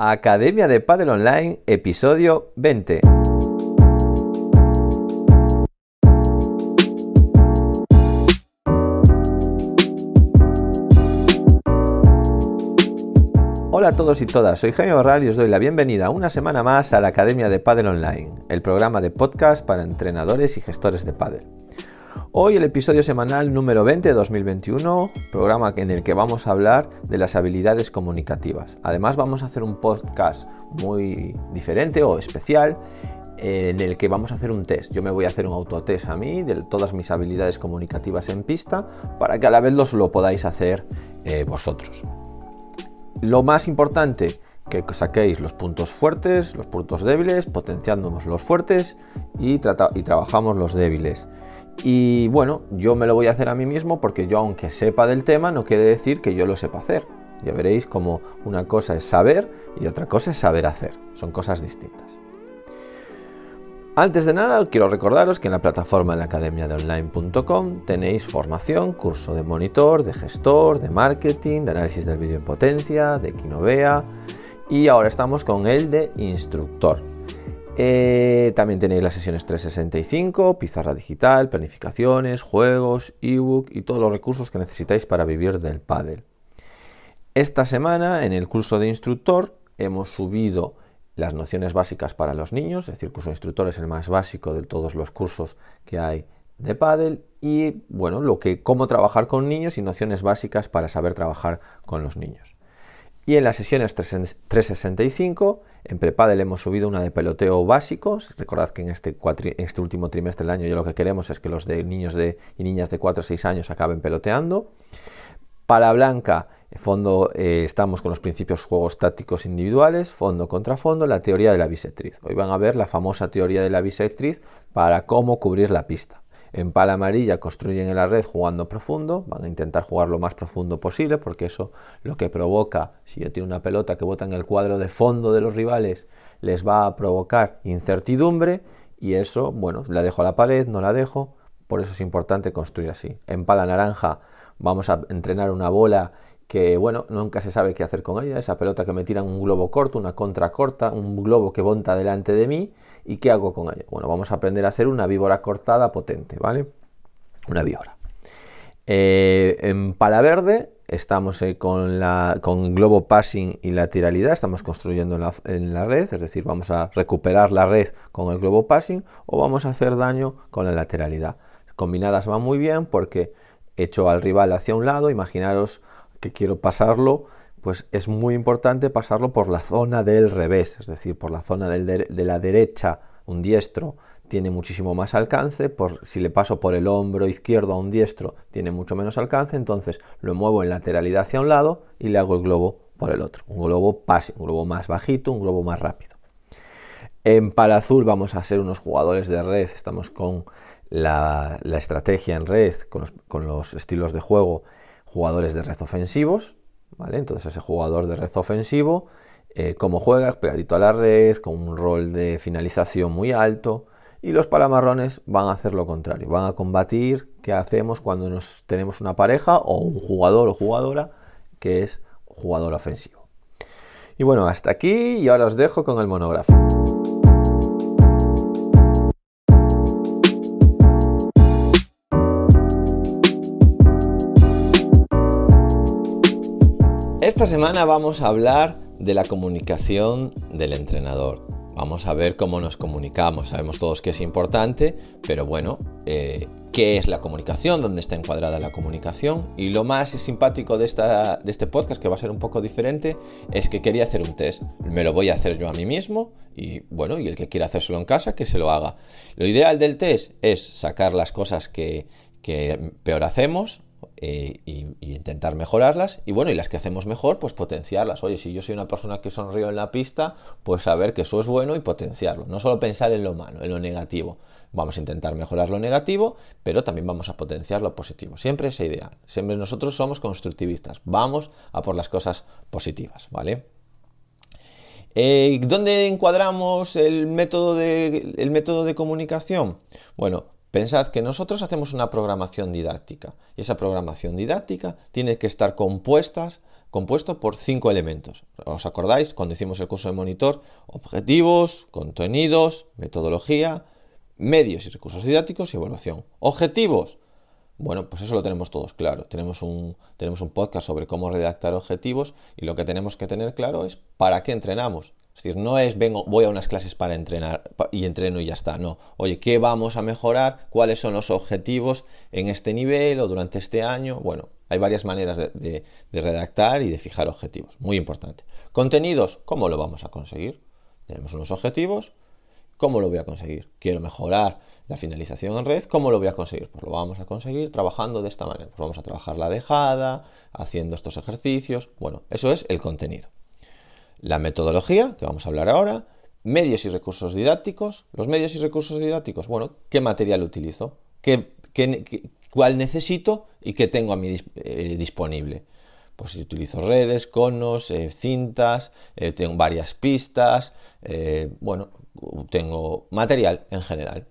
Academia de Padel Online, episodio 20. Hola a todos y todas, soy Jaime Barral y os doy la bienvenida una semana más a la Academia de Padel Online, el programa de podcast para entrenadores y gestores de pádel. Hoy el episodio semanal número 20 de 2021, programa en el que vamos a hablar de las habilidades comunicativas. Además vamos a hacer un podcast muy diferente o especial en el que vamos a hacer un test. Yo me voy a hacer un autotest a mí de todas mis habilidades comunicativas en pista para que a la vez los lo podáis hacer eh, vosotros. Lo más importante, que saquéis los puntos fuertes, los puntos débiles, potenciándonos los fuertes y, y trabajamos los débiles. Y bueno, yo me lo voy a hacer a mí mismo porque yo aunque sepa del tema no quiere decir que yo lo sepa hacer. Ya veréis como una cosa es saber y otra cosa es saber hacer. Son cosas distintas. Antes de nada, quiero recordaros que en la plataforma de la academia de online.com tenéis formación, curso de monitor, de gestor, de marketing, de análisis del vídeo en potencia, de Quinovea y ahora estamos con el de instructor. Eh, también tenéis las sesiones 365, pizarra digital, planificaciones, juegos, ebook y todos los recursos que necesitáis para vivir del paddle. Esta semana en el curso de instructor hemos subido las nociones básicas para los niños, es decir, el curso de instructor es el más básico de todos los cursos que hay de paddle y bueno, lo que cómo trabajar con niños y nociones básicas para saber trabajar con los niños. Y en las sesiones 365, en Prepadel hemos subido una de peloteo básico. Recordad que en este, este, último trimestre del año yo lo que queremos es que los de niños y niñas de 4 o 6 años acaben peloteando. Para blanca, fondo, eh, estamos con los principios juegos tácticos individuales, fondo contra fondo, la teoría de la bisectriz. Hoy van a ver la famosa teoría de la bisectriz para cómo cubrir la pista. En pala amarilla construyen en la red jugando profundo, van a intentar jugar lo más profundo posible porque eso lo que provoca, si yo tengo una pelota que bota en el cuadro de fondo de los rivales, les va a provocar incertidumbre y eso, bueno, la dejo a la pared, no la dejo, por eso es importante construir así. En pala naranja vamos a entrenar una bola que bueno, nunca se sabe qué hacer con ella, esa pelota que me tiran un globo corto, una contra corta, un globo que monta delante de mí, ¿y qué hago con ella? Bueno, vamos a aprender a hacer una víbora cortada potente, ¿vale? Una víbora. Eh, en pala verde estamos eh, con, la, con globo passing y lateralidad, estamos construyendo en la, en la, red, es decir, vamos a recuperar la red con el globo passing o vamos a hacer daño con la lateralidad. Combinadas van muy bien porque hecho al rival hacia un lado, imaginaros que quiero pasarlo, pues es muy importante pasarlo por la zona del revés, es decir, por la zona de la derecha, un diestro tiene muchísimo más alcance, por, si le paso por el hombro izquierdo a un diestro tiene mucho menos alcance, entonces lo muevo en lateralidad hacia un lado y le hago el globo por el otro, un globo pase, un globo más bajito, un globo más rápido. En pala azul vamos a ser unos jugadores de red, estamos con la, estrategia en red, con los estilos de juego jugadores de red ofensivos, ¿vale? Entonces ese jugador de red ofensivo, eh, como juega, pegadito a la red, con un rol de finalización muy alto, y los palamarrones van a hacer lo contrario, van a combatir qué hacemos cuando nos tenemos una pareja o un jugador o jugadora que es jugador ofensivo. Y bueno, hasta aquí y ahora os dejo con el monógrafo. Esta semana vamos a hablar de la comunicación del entrenador. Vamos a ver cómo nos comunicamos. Sabemos todos que es importante, pero bueno, eh, ¿qué es la comunicación? ¿Dónde está encuadrada la comunicación? Y lo más simpático de, este podcast, que va a ser un poco diferente, es que quería hacer un test. Me lo voy a hacer yo a mí mismo y bueno, y el que quiera hacérselo en casa, que se lo haga. Lo ideal del test es sacar las cosas que peor hacemos, eh, y, intentar mejorarlas y bueno, y las que hacemos mejor, pues potenciarlas. Oye, si yo soy una persona que sonrío en la pista, pues saber que eso es bueno y potenciarlo. No solo pensar en lo malo, en lo negativo. Vamos a intentar mejorar lo negativo, pero también vamos a potenciar lo positivo. Siempre esa idea. Siempre nosotros somos constructivistas. Vamos a por las cosas positivas, ¿vale? Eh, ¿Dónde encuadramos el método, de, el método de comunicación? Bueno, Pensad que nosotros hacemos una programación didáctica y esa programación didáctica tiene que estar compuesta compuesto por cinco elementos. ¿Os acordáis cuando hicimos el curso de monitor? Objetivos, contenidos, metodología, medios y recursos didácticos y evaluación. Objetivos. Bueno, pues eso lo tenemos todos claro. Tenemos un, tenemos un podcast sobre cómo redactar objetivos y lo que tenemos que tener claro es para qué entrenamos. Es decir, no es vengo, voy a unas clases para entrenar y entreno y ya está. No. Oye, ¿qué vamos a mejorar? ¿Cuáles son los objetivos en este nivel o durante este año? Bueno, hay varias maneras de, redactar y de fijar objetivos. Muy importante. Contenidos, ¿cómo lo vamos a conseguir? Tenemos unos objetivos. ¿Cómo lo voy a conseguir? Quiero mejorar la finalización en red. ¿Cómo lo voy a conseguir? Pues lo vamos a conseguir trabajando de esta manera. Pues vamos a trabajar la dejada, haciendo estos ejercicios. Bueno, eso es el contenido. La metodología, que vamos a hablar ahora. Medios y recursos didácticos. Los medios y recursos didácticos, bueno, ¿qué material utilizo? ¿Qué, qué, cuál necesito y qué tengo a mí eh, disponible. Pues si utilizo redes, conos, eh, cintas, eh, tengo varias pistas, bueno, tengo material en general.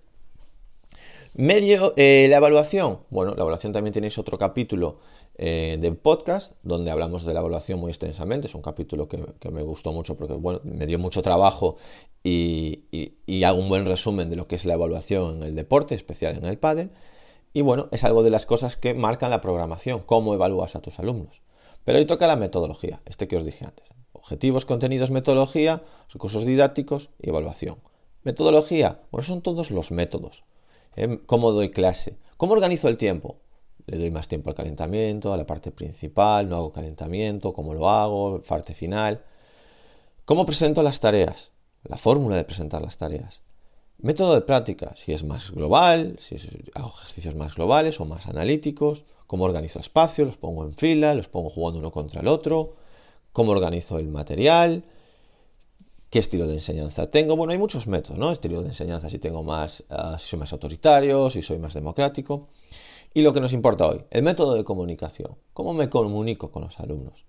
Medio, la evaluación. Bueno, la evaluación también tenéis otro capítulo de podcast donde hablamos de la evaluación muy extensamente. Es un capítulo que, me gustó mucho porque bueno, me dio mucho trabajo y, y, hago un buen resumen de lo que es la evaluación en el deporte, especial en el pádel. Y bueno, es algo de las cosas que marcan la programación, cómo evalúas a tus alumnos. Pero hoy toca la metodología, este que os dije antes. Objetivos, contenidos, metodología, recursos didácticos y evaluación. Metodología, bueno, son todos los métodos. ¿eh? ¿Cómo doy clase? ¿Cómo organizo el tiempo? Le doy más tiempo al calentamiento, a la parte principal, no hago calentamiento, cómo lo hago, parte final. ¿Cómo presento las tareas? La fórmula de presentar las tareas. Método de práctica, si es más global, si hago ejercicios más globales o más analíticos, cómo organizo espacio, los pongo en fila, los pongo jugando uno contra el otro, cómo organizo el material, qué estilo de enseñanza tengo. Bueno, hay muchos métodos, ¿no? Estilo de enseñanza si tengo más, ah, si soy más autoritario, si soy más democrático. Y lo que nos importa hoy, el método de comunicación. ¿Cómo me comunico con los alumnos?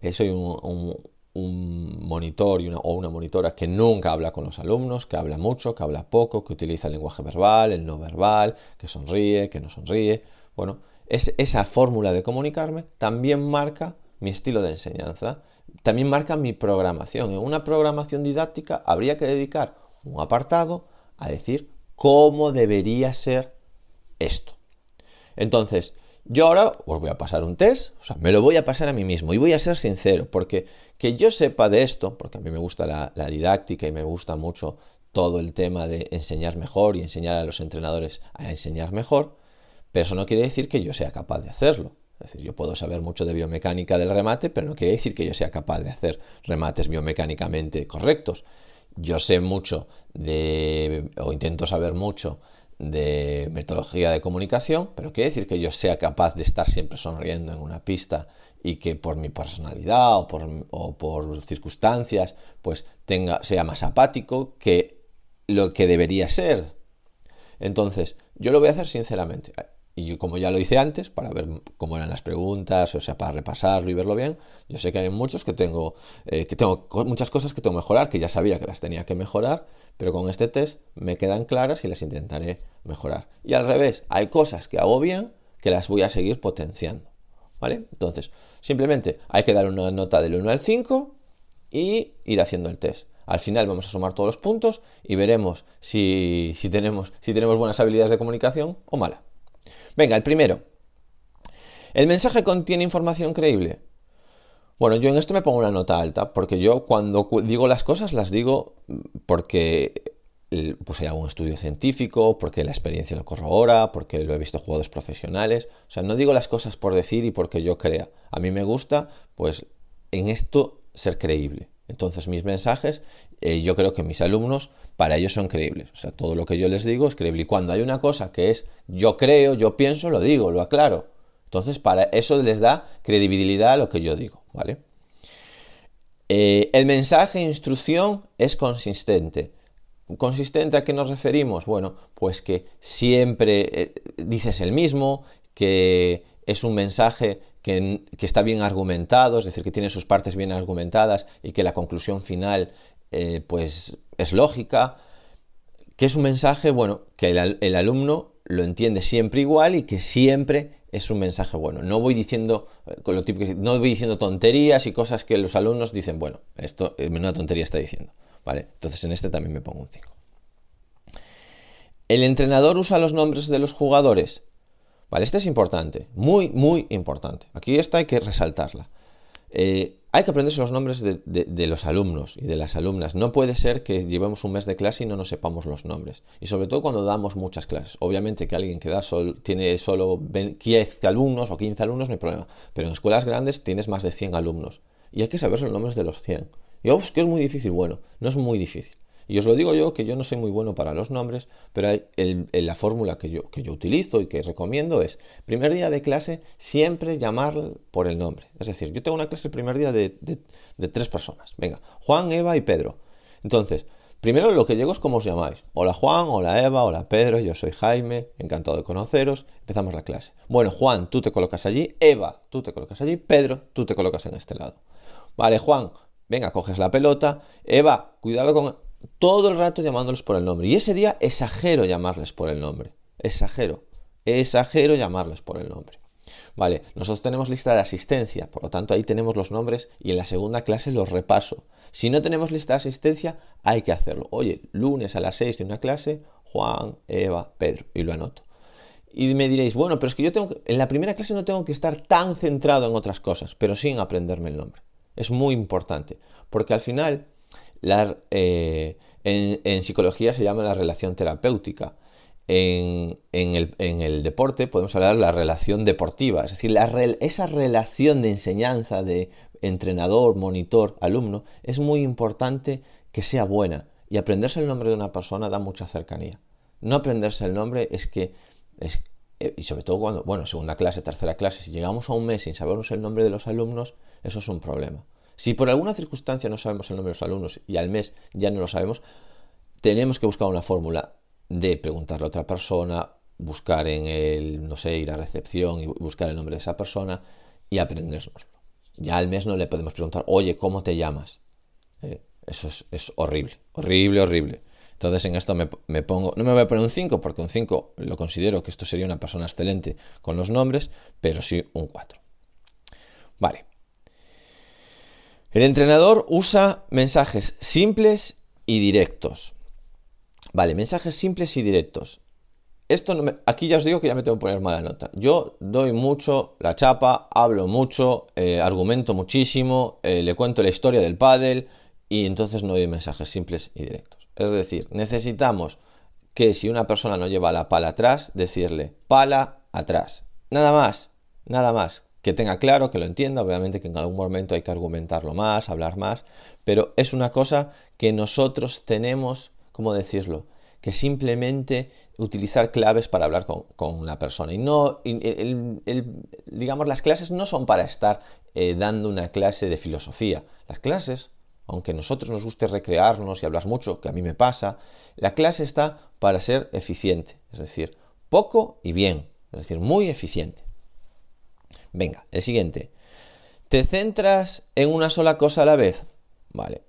Eh, soy un, monitor o una monitora que nunca habla con los alumnos, que habla mucho, que habla poco, que utiliza el lenguaje verbal, el no verbal, que sonríe, que no sonríe. Bueno, es, esa fórmula de comunicarme también marca mi estilo de enseñanza, también marca mi programación. En una programación didáctica habría que dedicar un apartado a decir cómo debería ser esto. Entonces, yo ahora os voy a pasar un test, o sea, me lo voy a pasar a mí mismo y voy a ser sincero, porque que yo sepa de esto, porque a mí me gusta la, didáctica y me gusta mucho todo el tema de enseñar mejor y enseñar a los entrenadores a enseñar mejor, pero eso no quiere decir que yo sea capaz de hacerlo. Es decir, yo puedo saber mucho de biomecánica del remate, pero no quiere decir que yo sea capaz de hacer remates biomecánicamente correctos. Yo sé mucho de, o intento saber mucho de metodología de comunicación, pero quiere decir que yo sea capaz de estar siempre sonriendo en una pista y que por mi personalidad o por, circunstancias pues tenga, sea más apático que lo que debería ser. Entonces, yo lo voy a hacer sinceramente. Y como ya lo hice antes, para ver cómo eran las preguntas, o sea, para repasarlo y verlo bien, yo sé que hay muchos que tengo, eh, que tengo muchas cosas que tengo que mejorar, que ya sabía que las tenía que mejorar, pero con este test me quedan claras y las intentaré mejorar. Y al revés, hay cosas que hago bien que las voy a seguir potenciando. ¿Vale? Entonces, simplemente hay que dar una nota del 1 al 5 y ir haciendo el test. Al final vamos a sumar todos los puntos y veremos si, si, tenemos, si tenemos buenas habilidades de comunicación o mala. Venga, el primero. ¿El mensaje contiene información creíble? Bueno, yo en esto me pongo una nota alta, porque yo cuando digo las cosas las digo porque pues hay algún estudio científico, porque la experiencia lo corrobora, porque lo he visto jugadores profesionales. O sea, no digo las cosas por decir y porque yo crea. A mí me gusta, pues, en esto ser creíble. Entonces, mis mensajes, eh, yo creo que mis alumnos, para ellos son creíbles. O sea, todo lo que yo les digo es creíble. Y cuando hay una cosa que es yo creo, yo pienso, lo digo, lo aclaro. Entonces, para eso les da credibilidad a lo que yo digo, ¿vale? Eh, el mensaje e instrucción es consistente. ¿Consistente a qué nos referimos? Bueno, pues que siempre eh, dices el mismo, que es un mensaje que, está bien argumentado, es decir, que tiene sus partes bien argumentadas y que la conclusión final eh, pues es lógica, que es un mensaje, bueno, que el, alumno lo entiende siempre igual y que siempre es un mensaje bueno. No voy diciendo, eh, con lo no voy diciendo tonterías y cosas que los alumnos dicen, bueno, esto es una tontería está diciendo. ¿Vale? Entonces en este también me pongo un 5. El entrenador usa los nombres de los jugadores. Vale, este es importante, muy, muy importante. Aquí esta hay que resaltarla. Eh, hay que aprenderse los nombres de, los alumnos y de las alumnas. No puede ser que llevemos un mes de clase y no nos sepamos los nombres. Y sobre todo cuando damos muchas clases. Obviamente que alguien que da tiene solo 15 alumnos o 15 alumnos no hay problema. Pero en escuelas grandes tienes más de 100 alumnos. Y hay que saber los nombres de los 100. Y oh, que es muy difícil. Bueno, no es muy difícil. Y os lo digo yo, que yo no soy muy bueno para los nombres, pero la fórmula que yo, que yo utilizo y que recomiendo es, primer día de clase, siempre llamar por el nombre. Es decir, yo tengo una clase el primer día de, tres personas. Venga, Juan, Eva y Pedro. Entonces, primero lo que llego es cómo os llamáis. Hola Juan, hola Eva, hola Pedro, yo soy Jaime, encantado de conoceros. Empezamos la clase. Bueno, Juan, tú te colocas allí, Eva, tú te colocas allí, Pedro, tú te colocas en este lado. Vale, Juan, venga, coges la pelota. Eva, cuidado con todo el rato llamándoles por el nombre. Y ese día exagero llamarles por el nombre. Exagero. Exagero llamarles por el nombre. Vale, nosotros tenemos lista de asistencia, por lo tanto ahí tenemos los nombres y en la segunda clase los repaso. Si no tenemos lista de asistencia, hay que hacerlo. Oye, lunes a las 6 de una clase, Juan, Eva, Pedro, y lo anoto. Y me diréis, bueno, pero es que yo tengo en la primera clase no tengo que estar tan centrado en otras cosas, pero sí en aprenderme el nombre. Es muy importante, porque al final eh, en, psicología se llama la relación terapéutica. En, el, deporte podemos hablar de la relación deportiva, es decir, esa relación de enseñanza de entrenador, monitor, alumno, es muy importante que sea buena. Y aprenderse el nombre de una persona da mucha cercanía. No aprenderse el nombre es que, es, eh, y sobre todo cuando, bueno, segunda clase, tercera clase, si llegamos a un mes sin sabernos el nombre de los alumnos, eso es un problema. Si por alguna circunstancia no sabemos el nombre de los alumnos y al mes ya no lo sabemos, tenemos que buscar una fórmula de preguntarle a otra persona, buscar en el, no sé, ir a recepción y buscar el nombre de esa persona y aprendernos. Ya al mes no le podemos preguntar, oye, ¿cómo te llamas? Eh, eso es, horrible, horrible, horrible. Entonces en esto me, me, pongo, no me voy a poner un 5 porque un 5 lo considero que esto sería una persona excelente con los nombres, pero sí un 4. Vale, el entrenador usa mensajes simples y directos. Vale, mensajes simples y directos. Esto aquí ya os digo que ya me tengo que poner mala nota. Yo doy mucho la chapa, hablo mucho, eh, argumento muchísimo, eh, le cuento la historia del pádel y entonces no doy mensajes simples y directos. Es decir, necesitamos que si una persona no lleva la pala atrás, decirle pala atrás. Nada más, nada más que tenga claro, que lo entienda, obviamente que en algún momento hay que argumentarlo más, hablar más, pero es una cosa que nosotros tenemos, ¿cómo decirlo? Que simplemente utilizar claves para hablar con, la persona. Y no, digamos, las clases no son para estar eh, dando una clase de filosofía. Las clases, aunque a nosotros nos guste recrearnos y hablar mucho, que a mí me pasa, la clase está para ser eficiente, es decir, poco y bien, es decir, muy eficiente. Venga, el siguiente. ¿Te centras en una sola cosa a la vez? Vale.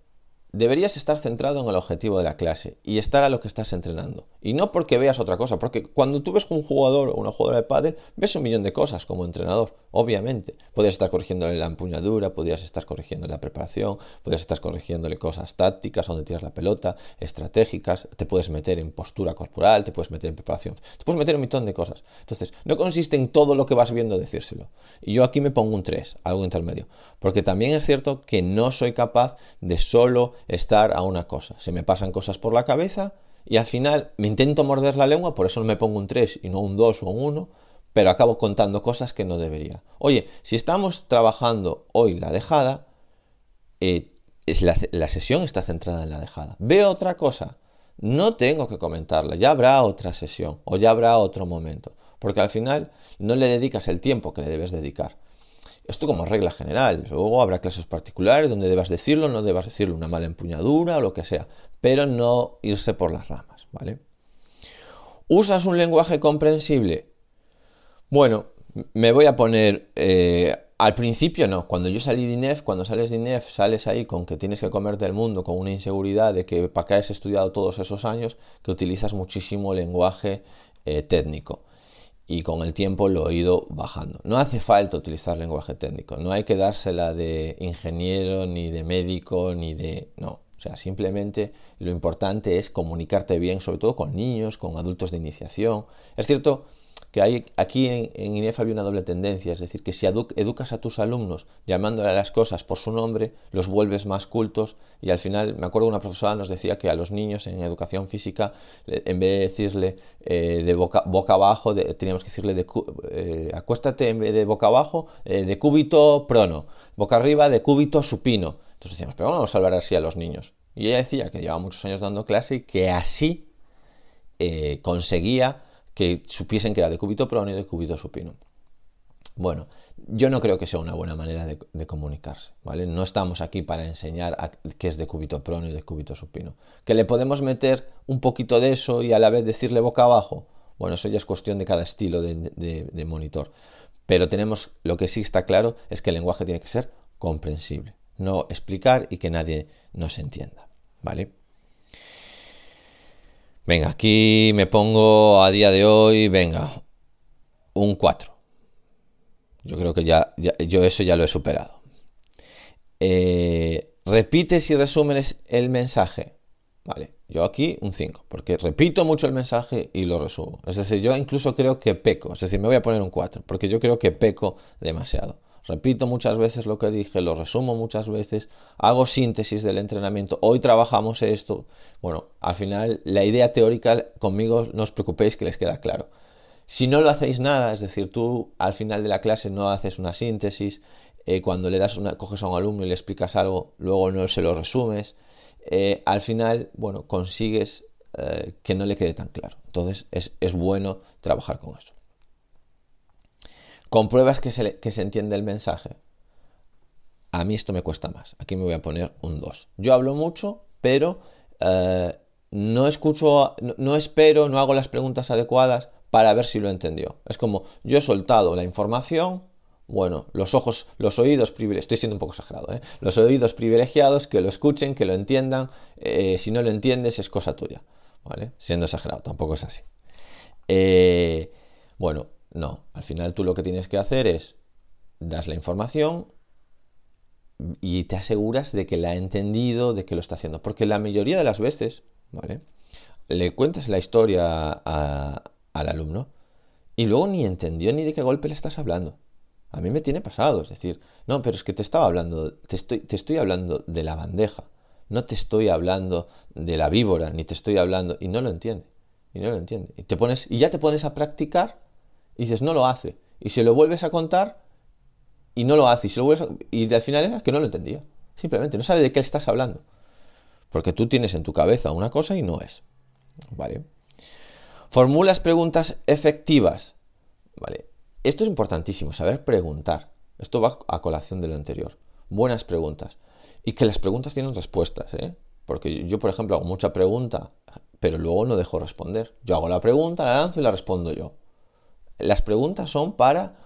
Deberías estar centrado en el objetivo de la clase y estar a lo que estás entrenando. Y no porque veas otra cosa, porque cuando tú ves un jugador o una jugadora de pádel, ves un millón de cosas como entrenador, obviamente. Podrías estar corrigiéndole la empuñadura, podrías estar corrigiéndole la preparación, podrías estar corrigiéndole cosas tácticas, donde tiras la pelota, estratégicas, te puedes meter en postura corporal, te puedes meter en preparación, te puedes meter en un montón de cosas. Entonces, no consiste en todo lo que vas viendo decírselo. Y yo aquí me pongo un 3, algo intermedio, porque también es cierto que no soy capaz de solo estar a una cosa. Se me pasan cosas por la cabeza y al final me intento morder la lengua, por eso no me pongo un 3 y no un 2 o un 1, pero acabo contando cosas que no debería. Oye, si estamos trabajando hoy la dejada, eh, la, la sesión está centrada en la dejada. Veo otra cosa, no tengo que comentarla, ya habrá otra sesión o ya habrá otro momento, porque al final no le dedicas el tiempo que le debes dedicar. Esto como regla general. Luego habrá clases particulares donde debas decirlo, no debas decirlo, una mala empuñadura o lo que sea, pero no irse por las ramas, ¿vale? ¿Usas un lenguaje comprensible? Bueno, me voy a poner... Eh, al principio no, cuando yo salí de INEF, cuando sales de INEF, sales ahí con que tienes que comerte el mundo, con una inseguridad de que para qué has estudiado todos esos años, que utilizas muchísimo lenguaje eh, técnico y con el tiempo lo he ido bajando. No hace falta utilizar lenguaje técnico, no hay que dársela de ingeniero, ni de médico, ni de... No, o sea, simplemente lo importante es comunicarte bien, sobre todo con niños, con adultos de iniciación. Es cierto que hay, aquí en, en, INEF había una doble tendencia, es decir, que si educas a tus alumnos llamándole a las cosas por su nombre, los vuelves más cultos y al final, me acuerdo una profesora nos decía que a los niños en educación física, en vez de decirle eh, de boca, boca abajo, teníamos que decirle de eh, acuéstate en vez de boca abajo, eh, de cúbito prono, boca arriba de cúbito supino. Entonces decíamos, pero vamos a hablar así a los niños. Y ella decía que llevaba muchos años dando clase y que así conseguía que supiesen que era de cúbito prono y de cúbito supino. Bueno, yo no creo que sea una buena manera de, comunicarse, ¿vale? No estamos aquí para enseñar a, qué es de cúbito prono y de cúbito supino. Que le podemos meter un poquito de eso y a la vez decirle boca abajo, bueno, eso ya es cuestión de cada estilo de, de monitor. Pero tenemos, lo que sí está claro es que el lenguaje tiene que ser comprensible, no explicar y que nadie nos entienda, ¿vale? Venga, aquí me pongo a día de hoy, venga, un 4. Yo creo que ya, yo eso ya lo he superado. Eh, repites y resúmenes el mensaje. Vale, yo aquí un 5, porque repito mucho el mensaje y lo resumo. Es decir, yo incluso creo que peco, es decir, me voy a poner un 4, porque yo creo que peco demasiado. Repito muchas veces lo que dije, lo resumo muchas veces, hago síntesis del entrenamiento, hoy trabajamos esto. Bueno, al final la idea teórica conmigo no os preocupéis que les queda claro. Si no lo hacéis nada, es decir, tú al final de la clase no haces una síntesis, eh, cuando le das una, coges a un alumno y le explicas algo, luego no se lo resumes, eh, al final, bueno, consigues eh, que no le quede tan claro. Entonces es bueno trabajar con eso. ¿Compruebas que se, que se entiende el mensaje? A mí esto me cuesta más. Aquí me voy a poner un 2. Yo hablo mucho, pero eh, no escucho, no, espero, no hago las preguntas adecuadas para ver si lo entendió. Es como yo he soltado la información, bueno, los ojos, los oídos privilegiados, estoy siendo un poco exagerado, ¿eh? los oídos privilegiados que lo escuchen, que lo entiendan, eh, si no lo entiendes es cosa tuya, ¿vale? Siendo exagerado, tampoco es así. bueno, no, al final tú lo que tienes que hacer es das la información y te aseguras de que la ha entendido, de que lo está haciendo. Porque la mayoría de las veces, ¿vale? Le cuentas la historia al alumno y luego ni entendió ni de qué golpe le estás hablando. A mí me tiene pasado, es decir, no, pero es que te estaba hablando, te estoy, te estoy hablando de la bandeja, no te estoy hablando de la víbora, ni te estoy hablando, y no lo entiende, y no lo entiende. Y, te pones, y ya te pones a practicar y dices, no lo hace. Y se lo vuelves a contar y no lo hace. Y, lo vuelves y al final era que no lo entendía. Simplemente no sabe de qué estás hablando. Porque tú tienes en tu cabeza una cosa y no es. ¿Vale? Formulas preguntas efectivas. ¿Vale? Esto es importantísimo, saber preguntar. Esto va a colación de lo anterior. Buenas preguntas. Y que las preguntas tienen respuestas, ¿eh? Porque yo, por ejemplo, hago mucha pregunta, pero luego no dejo responder. Yo hago la pregunta, la lanzo y la respondo yo. Las preguntas son para,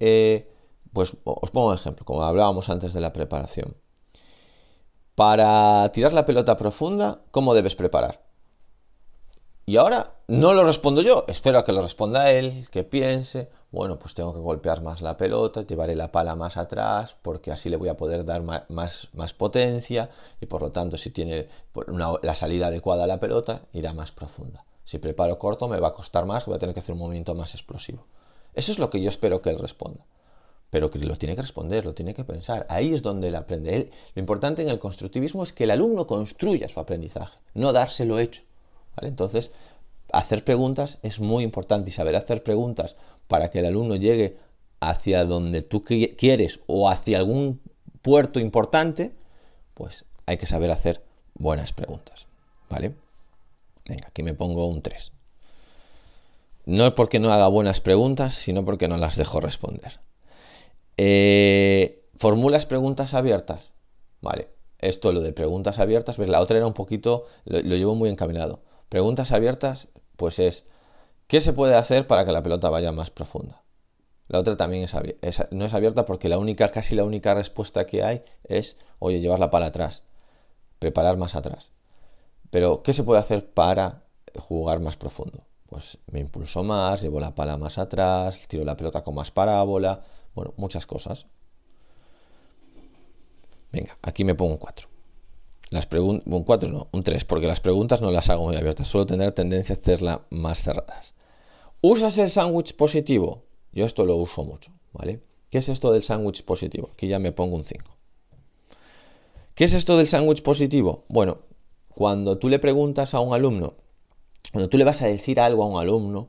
eh, pues os pongo un ejemplo, como hablábamos antes de la preparación. Para tirar la pelota profunda, ¿cómo debes preparar? Y ahora no lo respondo yo, espero a que lo responda él, que piense, bueno, pues tengo que golpear más la pelota, llevaré la pala más atrás, porque así le voy a poder dar más, más, potencia y por lo tanto si tiene la salida adecuada a la pelota, irá más profunda. Si preparo corto me va a costar más, voy a tener que hacer un movimiento más explosivo. Eso es lo que yo espero que él responda. Pero que lo tiene que responder, lo tiene que pensar. Ahí es donde él aprende. lo importante en el constructivismo es que el alumno construya su aprendizaje, no dárselo hecho. Entonces, hacer preguntas es muy importante y saber hacer preguntas para que el alumno llegue hacia donde tú quieres o hacia algún puerto importante, pues hay que saber hacer buenas preguntas. ¿Vale? Venga, aquí me pongo un 3. No es porque no haga buenas preguntas, sino porque no las dejo responder. Eh, ¿Formulas preguntas abiertas? Vale, esto lo de preguntas abiertas, la otra era un poquito, lo, llevo muy encaminado. Preguntas abiertas, pues es, ¿qué se puede hacer para que la pelota vaya más profunda? La otra también es, no es abierta porque la única, casi la única respuesta que hay es, oye, llevarla para atrás, preparar más atrás. Pero, ¿qué se puede hacer para jugar más profundo? pues me impulso más, llevo la pala más atrás, tiro la pelota con más parábola, bueno, muchas cosas. Venga, aquí me pongo un 4. Las un 4 no, un 3, porque las preguntas no las hago muy abiertas, suelo tener tendencia a hacerlas más cerradas. ¿Usas el sándwich positivo? Yo esto lo uso mucho, ¿vale? ¿Qué es esto del sándwich positivo? Aquí ya me pongo un 5. ¿Qué es esto del sándwich positivo? Bueno, cuando tú le preguntas a un alumno, cuando tú le vas a decir algo a un alumno,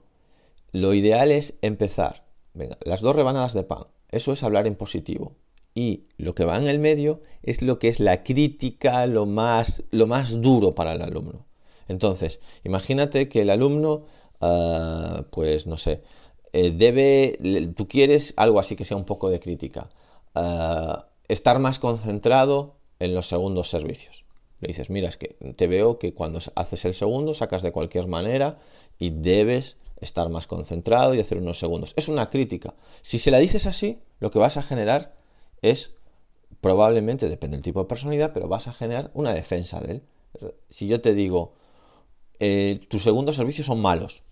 lo ideal es empezar. Venga, las dos rebanadas de pan. Eso es hablar en positivo. Y lo que va en el medio es lo que es la crítica, lo más, lo más duro para el alumno. Entonces, imagínate que el alumno, ah, pues no sé, eh, debe, tú quieres algo así que sea un poco de crítica. Ah, estar más concentrado en los segundos servicios. Le dices, mira, es que te veo que cuando haces el segundo sacas de cualquier manera y debes estar más concentrado y hacer unos segundos. Es una crítica. Si se la dices así, lo que vas a generar es, probablemente, depende del tipo de personalidad, pero vas a generar una defensa de él. Si yo te digo, eh, tus segundos servicios son malos,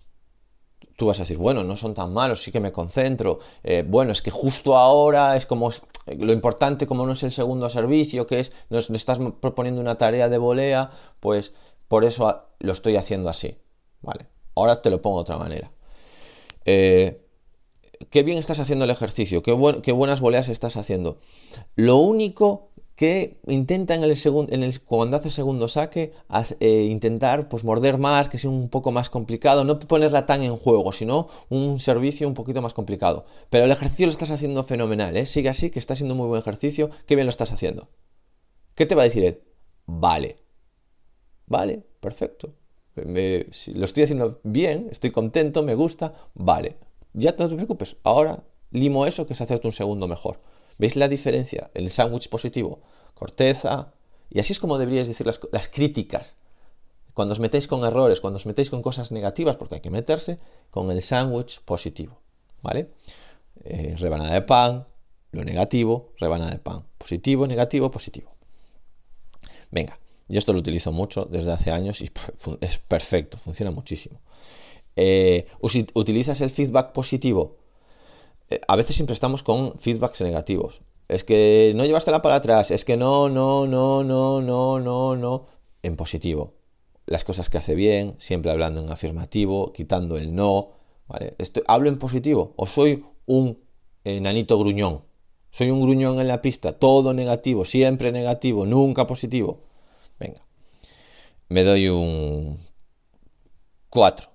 tú vas a decir, bueno, no son tan malos, sí que me concentro, eh, bueno, es que justo ahora es como lo importante como no es el segundo servicio, que es, nos, estás proponiendo una tarea de volea, pues por eso lo estoy haciendo así, ¿vale? Ahora te lo pongo de otra manera. Eh, qué bien estás haciendo el ejercicio, qué, qué buenas voleas estás haciendo. Lo único que intenta en el, segundo, cuando hace segundo saque eh, intentar pues morder más, que sea un poco más complicado, no ponerla tan en juego, sino un servicio un poquito más complicado. Pero el ejercicio lo estás haciendo fenomenal, ¿eh? sigue así, que está siendo muy buen ejercicio, qué bien lo estás haciendo. ¿Qué te va a decir él? Vale. Vale, perfecto. si lo estoy haciendo bien, estoy contento, me gusta, vale. Ya no te preocupes, ahora limo eso que es hacerte un segundo mejor. ¿Veis la diferencia? El sándwich positivo, corteza, y así es como deberíais decir las, críticas. Cuando os metéis con errores, cuando os metéis con cosas negativas, porque hay que meterse con el sándwich positivo. ¿Vale? Eh, rebanada de pan, lo negativo, rebanada de pan. Positivo, negativo, positivo. Venga, yo esto lo utilizo mucho desde hace años y es perfecto, funciona muchísimo. Eh, ¿Utilizas el feedback positivo? Eh, a veces siempre estamos con feedbacks negativos. Es que no llevaste la para atrás, es que no, no, no, no, no, no, no. En positivo. Las cosas que hace bien, siempre hablando en afirmativo, quitando el no. ¿vale? ¿Hablo en positivo o soy un enanito gruñón? Soy un gruñón en la pista, todo negativo, siempre negativo, nunca positivo. Venga, me doy un 4.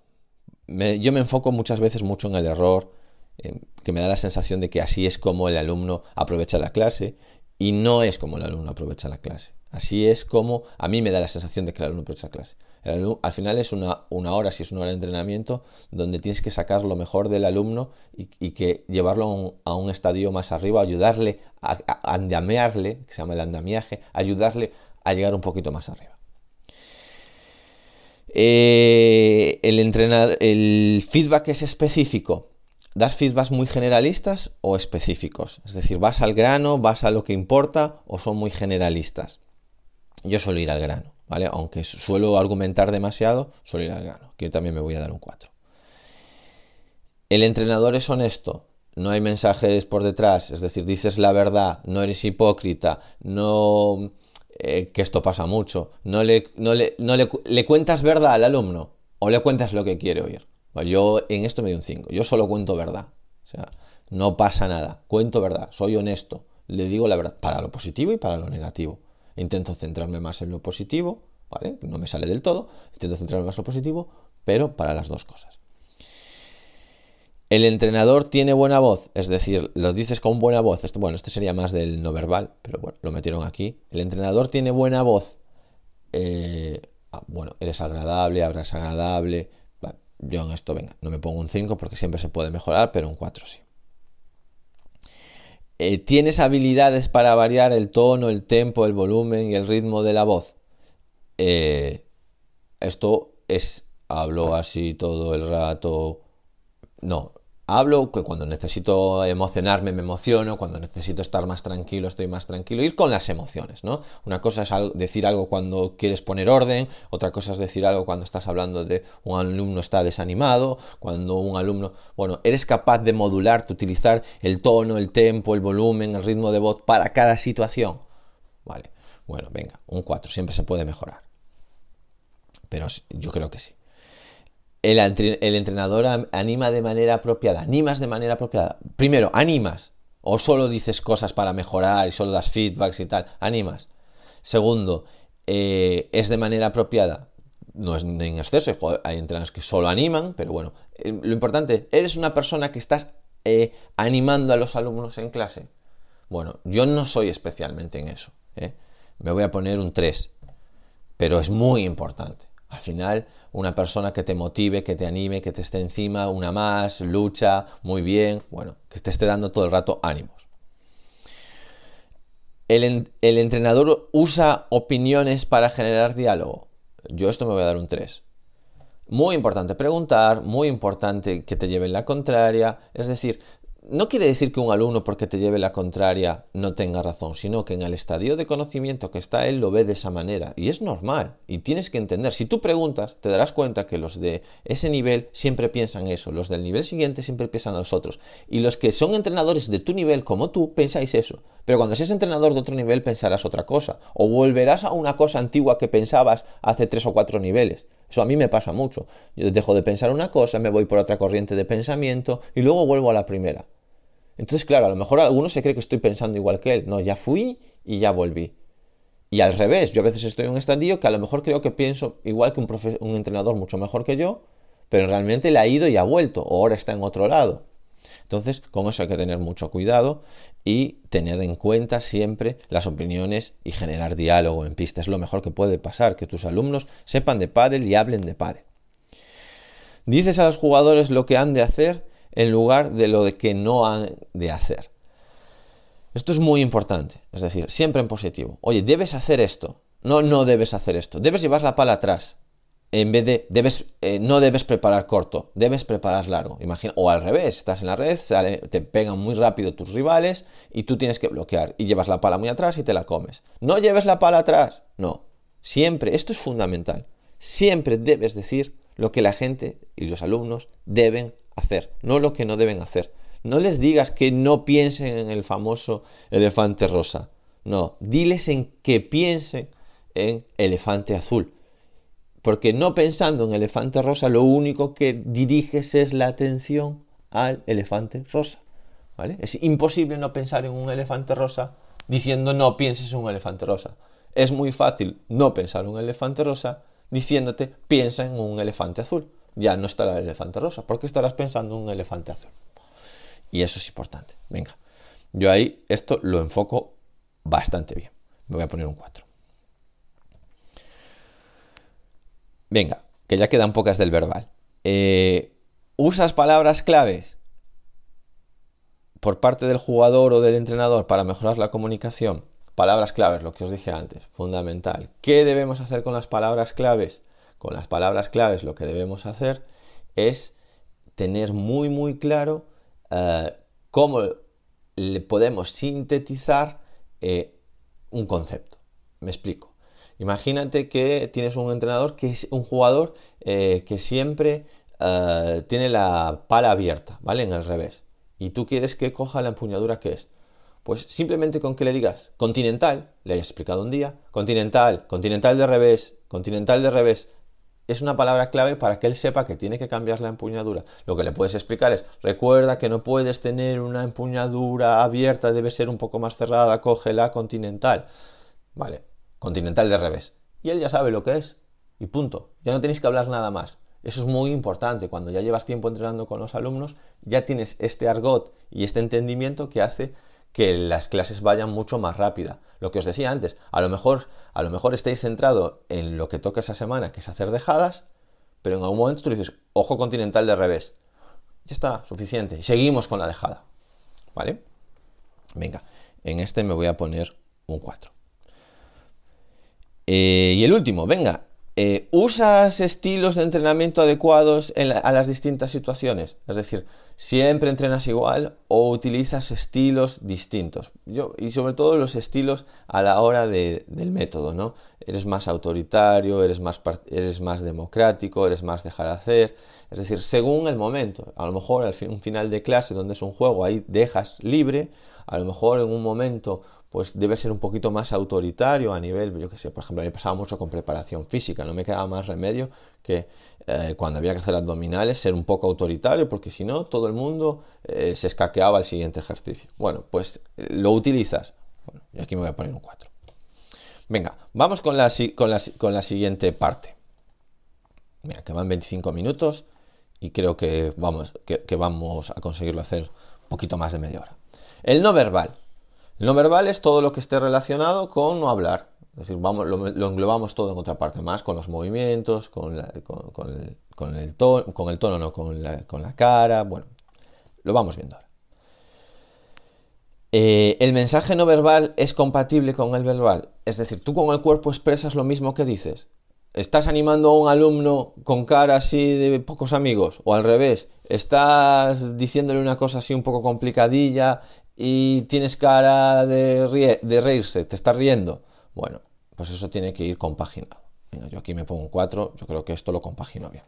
yo me enfoco muchas veces mucho en el error, que me da la sensación de que así es como el alumno aprovecha la clase y no es como el alumno aprovecha la clase. Así es como a mí me da la sensación de que el alumno aprovecha la clase. al final es una, hora, si es una hora de entrenamiento, donde tienes que sacar lo mejor del alumno y, que llevarlo a un, estadio más arriba, ayudarle a, andamearle, que se llama el andamiaje, ayudarle a llegar un poquito más arriba. Eh, el, el feedback es específico ¿Das feedbacks muy generalistas o específicos? Es decir, ¿vas al grano, vas a lo que importa o son muy generalistas? Yo suelo ir al grano, ¿vale? Aunque suelo argumentar demasiado, suelo ir al grano, que también me voy a dar un 4. El entrenador es honesto, no hay mensajes por detrás, es decir, dices la verdad, no eres hipócrita, no... Eh, que esto pasa mucho, no, le, no, le, no le, le cuentas verdad al alumno o le cuentas lo que quiere oír. Yo en esto me doy un 5. Yo solo cuento verdad. O sea, no pasa nada. Cuento verdad. Soy honesto. Le digo la verdad para lo positivo y para lo negativo. Intento centrarme más en lo positivo, ¿vale? No me sale del todo. Intento centrarme más en lo positivo, pero para las dos cosas. El entrenador tiene buena voz, es decir, lo dices con buena voz. Bueno, este sería más del no verbal, pero bueno, lo metieron aquí. El entrenador tiene buena voz. Eh, ah, bueno, eres agradable, hablas agradable, yo en esto, venga, no me pongo un 5 porque siempre se puede mejorar, pero un 4 sí. Eh, ¿Tienes habilidades para variar el tono, el tempo, el volumen y el ritmo de la voz? Eh, esto es, hablo así todo el rato. No, hablo que cuando necesito emocionarme me emociono, cuando necesito estar más tranquilo estoy más tranquilo, ir con las emociones, ¿no? Una cosa es decir algo cuando quieres poner orden, otra cosa es decir algo cuando estás hablando de un alumno está desanimado, cuando un alumno, bueno, eres capaz de modular, de utilizar el tono, el tempo, el volumen, el ritmo de voz para cada situación. Vale, bueno, venga, un 4, siempre se puede mejorar. Pero yo creo que sí el, entrenador anima de manera apropiada. Animas de manera apropiada. Primero, animas. O solo dices cosas para mejorar y solo das feedbacks y tal. Animas. Segundo, eh, es de manera apropiada. No es en exceso, hay entrenadores que solo animan, pero bueno, eh, lo importante, ¿eres una persona que estás eh, animando a los alumnos en clase? Bueno, yo no soy especialmente en eso. Me voy a poner un 3, pero es muy importante. Al final, una persona que te motive, que te anime, que te esté encima, una más, lucha, muy bien, bueno, que te esté dando todo el rato ánimos. El, entrenador usa opiniones para generar diálogo. Yo esto me voy a dar un 3. Muy importante preguntar, muy importante que te lleven la contraria. Es decir, no quiere decir que un alumno porque te lleve la contraria no tenga razón, sino que en el estadio de conocimiento que está él lo ve de esa manera. Y es normal. Y tienes que entender. Si tú preguntas, te darás cuenta que los de ese nivel siempre piensan eso. Los del nivel siguiente siempre piensan a los otros. Y los que son entrenadores de tu nivel, como tú, pensáis eso. Pero cuando seas entrenador de otro nivel, pensarás otra cosa. O volverás a una cosa antigua que pensabas hace tres o cuatro niveles. Eso a mí me pasa mucho. Yo dejo de pensar una cosa, me voy por otra corriente de pensamiento y luego vuelvo a la primera. Entonces, claro, a lo mejor alguno se cree que estoy pensando igual que él. No, ya fui y ya volví. Y al revés, yo a veces estoy en un estadillo que a lo mejor creo que pienso igual que un, un entrenador mucho mejor que yo, pero realmente le ha ido y ha vuelto, o ahora está en otro lado. Entonces, con eso hay que tener mucho cuidado y tener en cuenta siempre las opiniones y generar diálogo en pista. Es lo mejor que puede pasar, que tus alumnos sepan de pádel y hablen de pádel. Dices a los jugadores lo que han de hacer en lugar de lo que no han de hacer. Esto es muy importante, es decir, siempre en positivo. Oye, debes hacer esto. No, no debes hacer esto. Debes llevar la pala atrás. En vez de, debes, eh, no debes preparar corto, debes preparar largo. Imagina, o al revés, estás en la red, te pegan muy rápido tus rivales y tú tienes que bloquear y llevas la pala muy atrás y te la comes. No lleves la pala atrás, no. Siempre, esto es fundamental. Siempre debes decir lo que la gente y los alumnos deben hacer, no lo que no deben hacer. No les digas que no piensen en el famoso elefante rosa. No, diles en que piensen en elefante azul. Porque no pensando en elefante rosa, lo único que diriges es la atención al elefante rosa. ¿vale? Es imposible no pensar en un elefante rosa diciendo no pienses en un elefante rosa. Es muy fácil no pensar en un elefante rosa diciéndote piensa en un elefante azul ya no estará el elefante rosa, porque estarás pensando en un elefante azul. Y eso es importante. Venga, yo ahí esto lo enfoco bastante bien. Me voy a poner un 4. Venga, que ya quedan pocas del verbal. Eh, ¿Usas palabras claves por parte del jugador o del entrenador para mejorar la comunicación? Palabras claves, lo que os dije antes, fundamental. ¿Qué debemos hacer con las palabras claves? con las palabras claves lo que debemos hacer es tener muy muy claro eh, cómo le podemos sintetizar eh, un concepto. Me explico. Imagínate que tienes un entrenador que es un jugador eh, que siempre tiene la pala abierta, ¿vale? En el revés. Y tú quieres que coja la empuñadura que es. Pues simplemente con que le digas continental, le hayas explicado un día, continental, continental de revés, continental de revés, es una palabra clave para que él sepa que tiene que cambiar la empuñadura. Lo que le puedes explicar es, recuerda que no puedes tener una empuñadura abierta, debe ser un poco más cerrada, cógela continental. Vale, continental de revés. Y él ya sabe lo que es. Y punto. Ya no tenéis que hablar nada más. Eso es muy importante. Cuando ya llevas tiempo entrenando con los alumnos, ya tienes este argot y este entendimiento que hace que las clases vayan mucho más rápida. Lo que os decía antes, a lo mejor, a lo mejor estáis centrado en lo que toca esa semana, que es hacer dejadas, pero en algún momento tú dices, ojo continental de revés. Ya está, suficiente. Y seguimos con la dejada. ¿Vale? Venga, en este me voy a poner un 4. Eh, y el último, venga, eh, ¿usas estilos de entrenamiento adecuados a las distintas situaciones? Es decir, siempre entrenas igual o utilizas estilos distintos. Yo, y sobre todo los estilos a la hora del método, ¿no? Eres más autoritario, eres más, eres más democrático, eres más dejar hacer. Es decir, según el momento. A lo mejor al un final de clase donde es un juego, ahí dejas libre. A lo mejor en un momento pues debe ser un poquito más autoritario a nivel, yo que sé, por ejemplo, a mí pasaba mucho con preparación física, no me quedaba más remedio que eh, cuando había que hacer abdominales ser un poco autoritario, porque si no, todo el mundo eh, se escaqueaba al siguiente ejercicio. Bueno, pues eh, lo utilizas. Bueno, y aquí me voy a poner un 4. Venga, vamos con la, con la, siguiente parte. Mira, que van 25 minutos y creo que vamos, que vamos a conseguirlo hacer un poquito más de media hora. El no verbal. No verbal es todo lo que esté relacionado con no hablar. Es decir, vamos, lo, englobamos todo en otra parte más, con los movimientos, con, el, con tono, no, con la, cara. Bueno, lo vamos viendo ahora. Eh, el mensaje no verbal es compatible con el verbal. Es decir, tú con el cuerpo expresas lo mismo que dices. ¿Estás animando a un alumno con cara así de pocos amigos? O al revés, estás diciéndole una cosa así un poco complicadilla y tienes cara de, reírse, te estás riendo. Bueno, pues eso tiene que ir compaginado. Venga, yo aquí me pongo un 4, yo creo que esto lo compagino bien.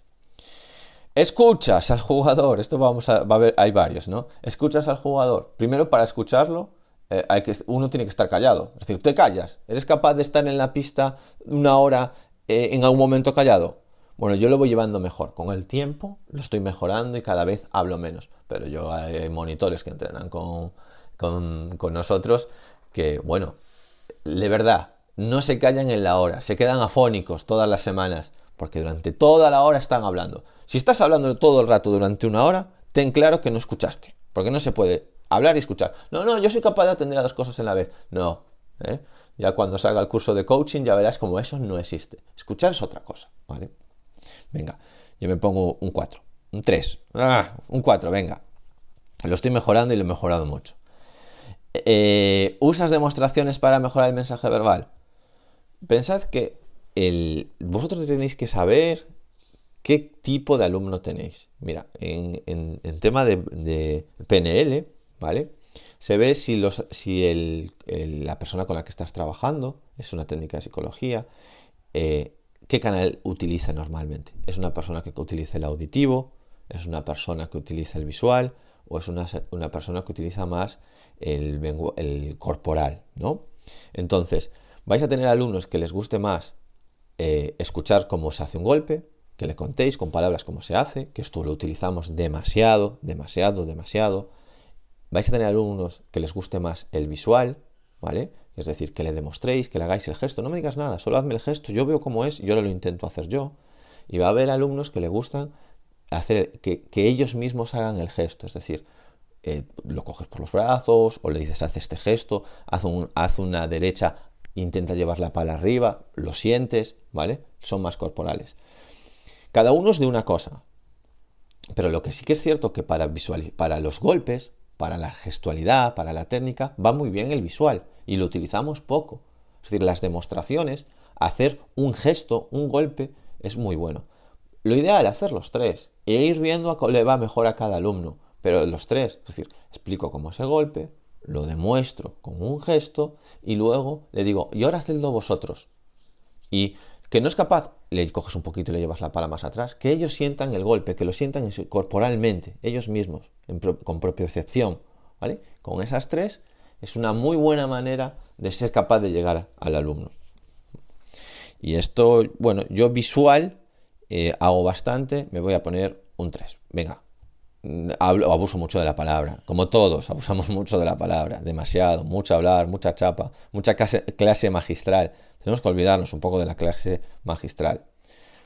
Escuchas al jugador, esto vamos a, va ver, hay varios, ¿no? Escuchas al jugador. Primero, para escucharlo, eh, hay que, uno tiene que estar callado. Es decir, te callas. ¿Eres capaz de estar en la pista una hora eh, en algún momento callado? Bueno, yo lo voy llevando mejor. Con el tiempo lo estoy mejorando y cada vez hablo menos. Pero yo hay monitores que entrenan con, con, nosotros que, bueno, de verdad, no se callan en la hora, se quedan afónicos todas las semanas, porque durante toda la hora están hablando. Si estás hablando todo el rato durante una hora, ten claro que no escuchaste, porque no se puede hablar y escuchar. No, no, yo soy capaz de atender a dos cosas en la vez. No, ¿eh? ya cuando salga el curso de coaching ya verás como eso no existe. Escuchar es otra cosa, ¿vale? Venga, yo me pongo un 4, un 3, ah, un 4, venga. Lo estoy mejorando y lo he mejorado mucho. Eh, ¿Usas demostraciones para mejorar el mensaje verbal? Pensad que vosotros tenéis que saber qué tipo de alumno tenéis. Mira, en, tema de, PNL, ¿vale? Se ve si, la persona con la que estás trabajando, es una técnica de psicología, eh, qué canal utiliza normalmente. ¿Es una persona que utiliza el auditivo? ¿Es una persona que utiliza el visual? ¿O es una persona que utiliza más el, corporal, ¿no? Entonces, vais a tener alumnos que les guste más eh, escuchar cómo se hace un golpe, que le contéis con palabras cómo se hace, que esto lo utilizamos demasiado, demasiado, demasiado. Vais a tener alumnos que les guste más el visual, ¿vale? Es decir, que le demostréis, que le hagáis el gesto. No me digas nada, solo hazme el gesto, yo veo cómo es yo lo intento hacer yo. Y va a haber alumnos que le gustan hacer que ellos mismos hagan el gesto, es decir, eh, lo coges por los brazos o le dices haz este gesto, haz, un, haz una derecha, intenta llevar la pala arriba, lo sientes, ¿vale? Son más corporales. Cada uno es de una cosa, pero lo que sí que es cierto que para, para los golpes, para la gestualidad, para la técnica, va muy bien el visual y lo utilizamos poco. Es decir, las demostraciones, hacer un gesto, un golpe, es muy bueno. Lo ideal es hacer los tres e ir viendo a cómo le va mejor a cada alumno. Pero los tres, es decir, explico cómo es el golpe, lo demuestro con un gesto y luego le digo, y ahora hacedlo vosotros. Y que no es capaz, le coges un poquito y le llevas la pala más atrás, que ellos sientan el golpe, que lo sientan corporalmente, ellos mismos, con propiocepción, ¿vale? Con esas tres es una muy buena manera de ser capaz de llegar al alumno. Y esto, bueno, yo visual eh, hago bastante, me voy a poner un 3. Venga, hablo, abuso mucho de la palabra, como todos, abusamos mucho de la palabra, demasiado, mucho hablar, mucha chapa, mucha clase, magistral. Tenemos que olvidarnos un poco de la clase magistral.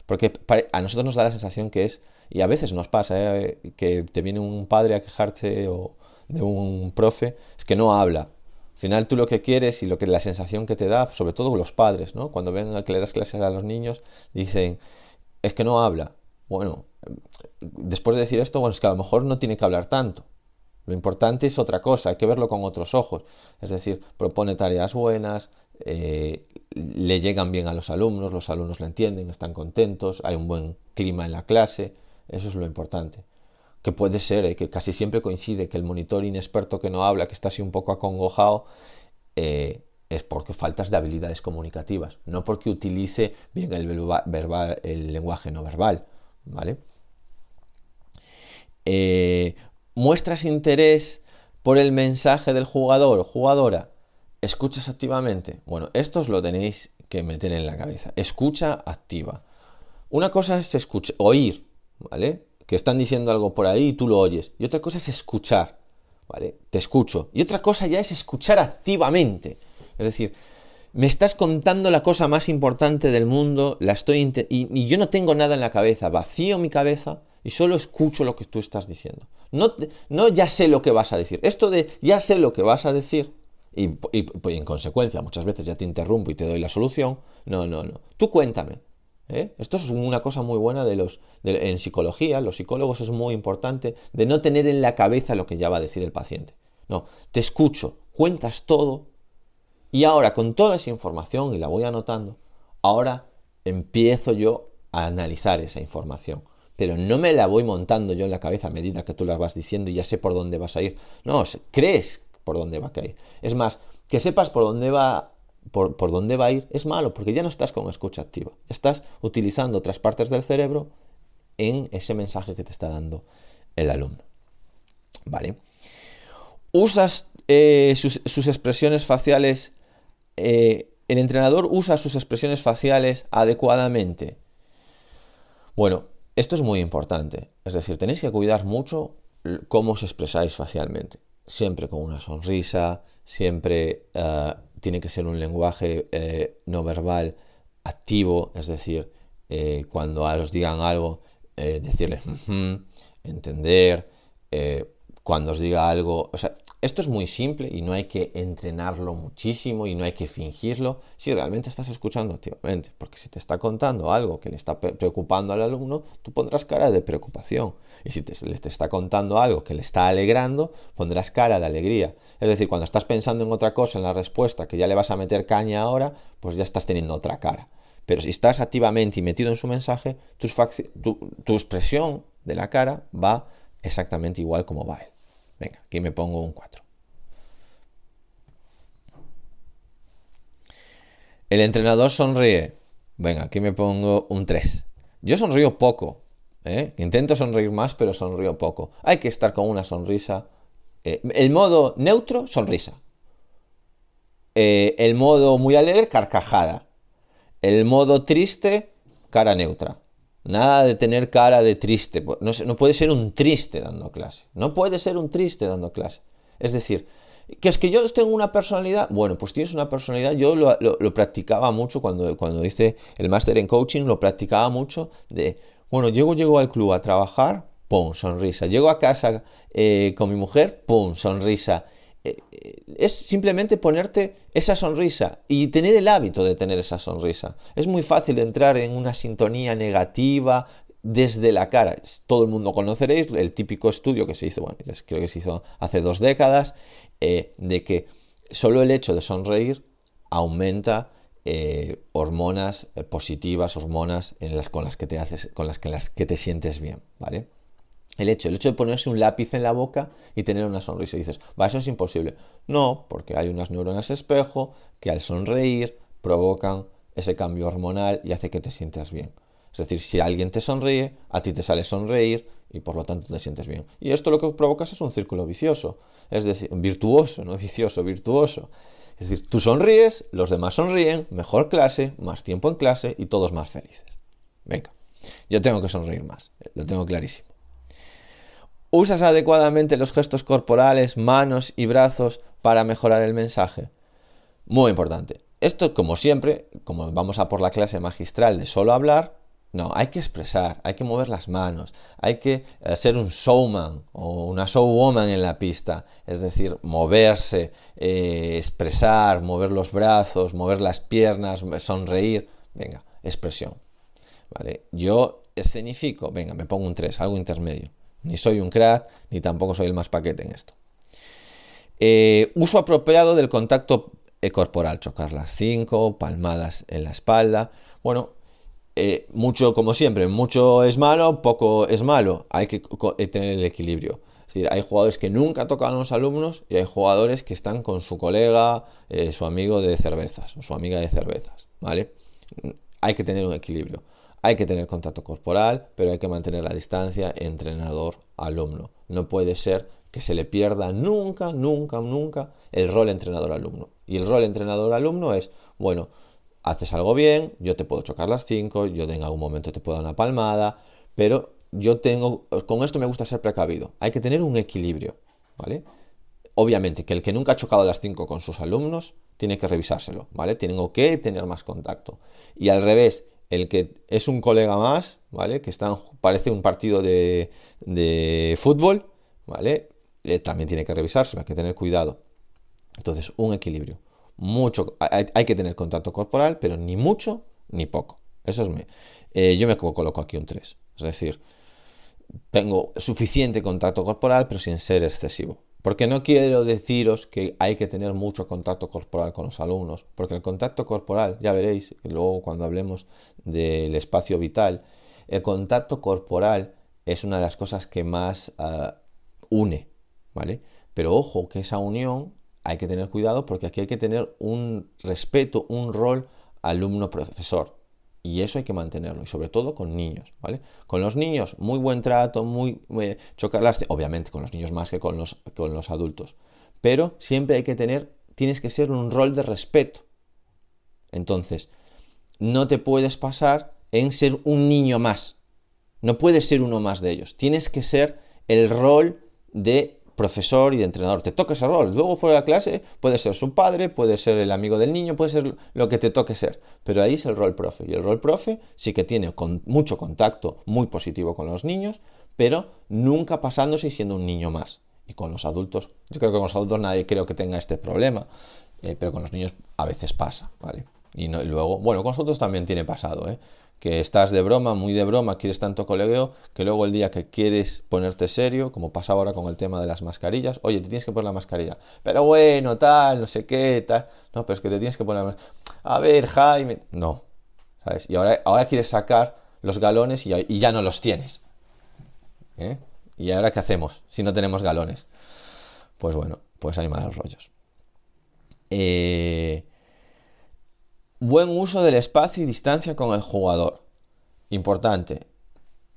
Porque a nosotros nos da la sensación que es, y a veces nos pasa, ¿eh? que te viene un padre a quejarte o de un profe, es que no habla. Al final tú lo que quieres y lo que la sensación que te da, sobre todo los padres, ¿no? Cuando ven que le das clases a los niños, dicen, es que no habla. Bueno, después de decir esto, bueno, es que a lo mejor no tiene que hablar tanto. Lo importante es otra cosa, hay que verlo con otros ojos. Es decir, propone tareas buenas, eh, le llegan bien a los alumnos, los alumnos le entienden, están contentos, hay un buen clima en la clase, eso es lo importante. que puede ser, ¿eh? que casi siempre coincide que el monitor inexperto que no habla, que está así un poco acongojado, eh, es porque faltas de habilidades comunicativas, no porque utilice bien el, el lenguaje no verbal, ¿vale? Eh, ¿Muestras interés por el mensaje del jugador o jugadora? ¿Escuchas activamente? Bueno, esto os lo tenéis que meter en la cabeza. Escucha activa. Una cosa es escuchar, oír, ¿vale? Que están diciendo algo por ahí y tú lo oyes. Y otra cosa es escuchar, ¿vale? Te escucho. Y otra cosa ya es escuchar activamente. Es decir, me estás contando la cosa más importante del mundo, la estoy y, yo no tengo nada en la cabeza, vacío mi cabeza y solo escucho lo que tú estás diciendo. No, no ya sé lo que vas a decir. Esto de ya sé lo que vas a decir y, en consecuencia muchas veces ya te interrumpo y te doy la solución. No, no, no. Tú cuéntame. ¿eh? Esto es una cosa muy buena de los en psicología, los psicólogos es muy importante de no tener en la cabeza lo que ya va a decir el paciente. No, te escucho, cuentas todo y ahora con toda esa información, y la voy anotando, ahora empiezo yo a analizar esa información. Pero no me la voy montando yo en la cabeza a medida que tú la vas diciendo y ya sé por dónde vas a ir. No, crees por dónde va a caer. Es más, que sepas por dónde va por, por, dónde va a ir es malo, porque ya no estás con escucha activa, estás utilizando otras partes del cerebro en ese mensaje que te está dando el alumno. ¿Vale? Usas eh, sus, sus, expresiones faciales eh, el entrenador usa sus expresiones faciales adecuadamente. Bueno, esto es muy importante. Es decir, tenéis que cuidar mucho cómo os expresáis facialmente. Siempre con una sonrisa, siempre eh, tiene que ser un lenguaje eh, no verbal activo, es decir, cuando os digan algo, decirle entender, cuando os diga algo, o sea, esto es muy simple y no hay que entrenarlo muchísimo y no hay que fingirlo si realmente estás escuchando activamente. Porque si te está contando algo que le está preocupando al alumno, tú pondrás cara de preocupación. Y si te, te está contando algo que le está alegrando, pondrás cara de alegría. Es decir, cuando estás pensando en otra cosa en la respuesta que ya le vas a meter caña ahora, pues ya estás teniendo otra cara. Pero si estás activamente y metido en su mensaje, tu, tu expresión de la cara va exactamente igual como va él. Venga, aquí me pongo un 4. El entrenador sonríe. Venga, aquí me pongo un 3. Yo sonrío poco. ¿eh? Intento sonreír más, pero sonrío poco. Hay que estar con una sonrisa. Eh, el modo neutro, sonrisa. Eh, el modo muy alegre, carcajada. El modo triste, cara neutra. Nada de tener cara de triste. No, no, puede ser un triste dando clase. No puede ser un triste dando clase. Es decir, que es que yo tengo una personalidad. Bueno, pues tienes una personalidad. Yo lo, practicaba mucho cuando, cuando hice el máster en coaching. Lo practicaba mucho de, bueno, llego, llego al club a trabajar, pum, sonrisa. Llego a casa eh, con mi mujer, pum, sonrisa. Eh, eh, es simplemente ponerte esa sonrisa y tener el hábito de tener esa sonrisa. Es muy fácil entrar en una sintonía negativa desde la cara. Todo el mundo conoceréis el típico estudio que se hizo, bueno, creo que se hizo hace dos décadas, eh, de que solo el hecho de sonreír aumenta hormonas positivas, hormonas en las, con las que te haces, con las que, las que te sientes bien, ¿vale? El hecho, el hecho de ponerse un lápiz en la boca y tener una sonrisa. Y dices, va, eso es imposible. No, porque hay unas neuronas espejo que al sonreír provocan ese cambio hormonal y hace que te sientas bien. Es decir, si alguien te sonríe, a ti te sale sonreír y por lo tanto te sientes bien. Y esto lo que provocas es un círculo vicioso, es decir, virtuoso, no vicioso, virtuoso. Es decir, tú sonríes, los demás sonríen, mejor clase, más tiempo en clase y todos más felices. Venga, yo tengo que sonreír más, lo tengo clarísimo. ¿Usas adecuadamente los gestos corporales, manos y brazos para mejorar el mensaje? Muy importante. Esto, como siempre, como vamos a por la clase magistral de solo hablar, no, hay que expresar, hay que mover las manos, hay que eh, ser un showman o una showwoman en la pista, es decir, moverse, eh, expresar, mover los brazos, mover las piernas, sonreír, venga, expresión. ¿Vale? Yo escenifico, venga, me pongo un 3, algo intermedio. Ni soy un crack, ni tampoco soy el más paquete en esto. Eh, uso apropiado del contacto corporal, chocar las cinco, palmadas en la espalda. Bueno, eh, mucho, como siempre, mucho es malo, poco es malo. Hay que eh, tener el equilibrio. Es decir, hay jugadores que nunca tocan a los alumnos y hay jugadores que están con su colega, su amigo de cervezas o su amiga de cervezas, ¿vale? Hay que tener un equilibrio. Hay que tener contacto corporal, pero hay que mantener la distancia entrenador-alumno. No puede ser que se le pierda nunca, nunca, nunca el rol entrenador-alumno. Y el rol entrenador-alumno es, bueno, haces algo bien, yo te puedo chocar las 5, yo en algún momento te puedo dar una palmada, pero yo tengo, con esto me gusta ser precavido. Hay que tener un equilibrio, ¿vale? Obviamente que el que nunca ha chocado las 5 con sus alumnos tiene que revisárselo, ¿vale? Tengo que tener más contacto. Y al revés, el que es un colega más, ¿vale? Que está, parece un partido de, fútbol, ¿vale? Eh, también tiene que revisárselo, hay que tener cuidado. Entonces, un equilibrio. Mucho, hay, que tener contacto corporal, pero ni mucho ni poco. Eso es me, eh, yo me coloco aquí un 3. Es decir, tengo suficiente contacto corporal, pero sin ser excesivo. Porque no quiero deciros que hay que tener mucho contacto corporal con los alumnos, porque el contacto corporal, ya veréis, luego cuando hablemos del espacio vital, el contacto corporal es una de las cosas que más ah, une, ¿vale? Pero ojo que esa unión hay que tener cuidado porque aquí hay que tener un respeto, un rol alumno-profesor. Y eso hay que mantenerlo, y sobre todo con niños, ¿vale? Con los niños, muy buen trato, muy, chocarlas, obviamente con los niños más que con los, con los adultos. Pero siempre hay que tener, tienes que ser un rol de respeto. Entonces, no te puedes pasar en ser un niño más. No puedes ser uno más de ellos. Tienes que ser el rol de profesor y de entrenador. Te toca ese rol. Luego fuera de la clase puede ser su padre, puede ser el amigo del niño, puede ser lo que te toque ser. Pero ahí es el rol profe. Y el rol profe sí que tiene con mucho contacto muy positivo con los niños, pero nunca pasándose y siendo un niño más. Y con los adultos, yo creo que con los adultos nadie creo que tenga este problema, eh, pero con los niños a veces pasa, ¿vale? Y, no, y luego, bueno, con nosotros también tiene pasado, ¿eh? Que estás de broma, muy de broma, quieres tanto colegueo, que luego el día que quieres ponerte serio, como pasa ahora con el tema de las mascarillas, oye, te tienes que poner la mascarilla, pero bueno, tal, no sé qué, tal, no, pero es que te tienes que poner A ver, Jaime, no, ¿sabes? Y ahora, ahora quieres sacar los galones y, ya no los tienes. ¿eh? ¿Y ahora qué hacemos si no tenemos galones? Pues bueno, pues hay malos rollos. Eh, Buen uso del espacio y distancia con el jugador. Importante.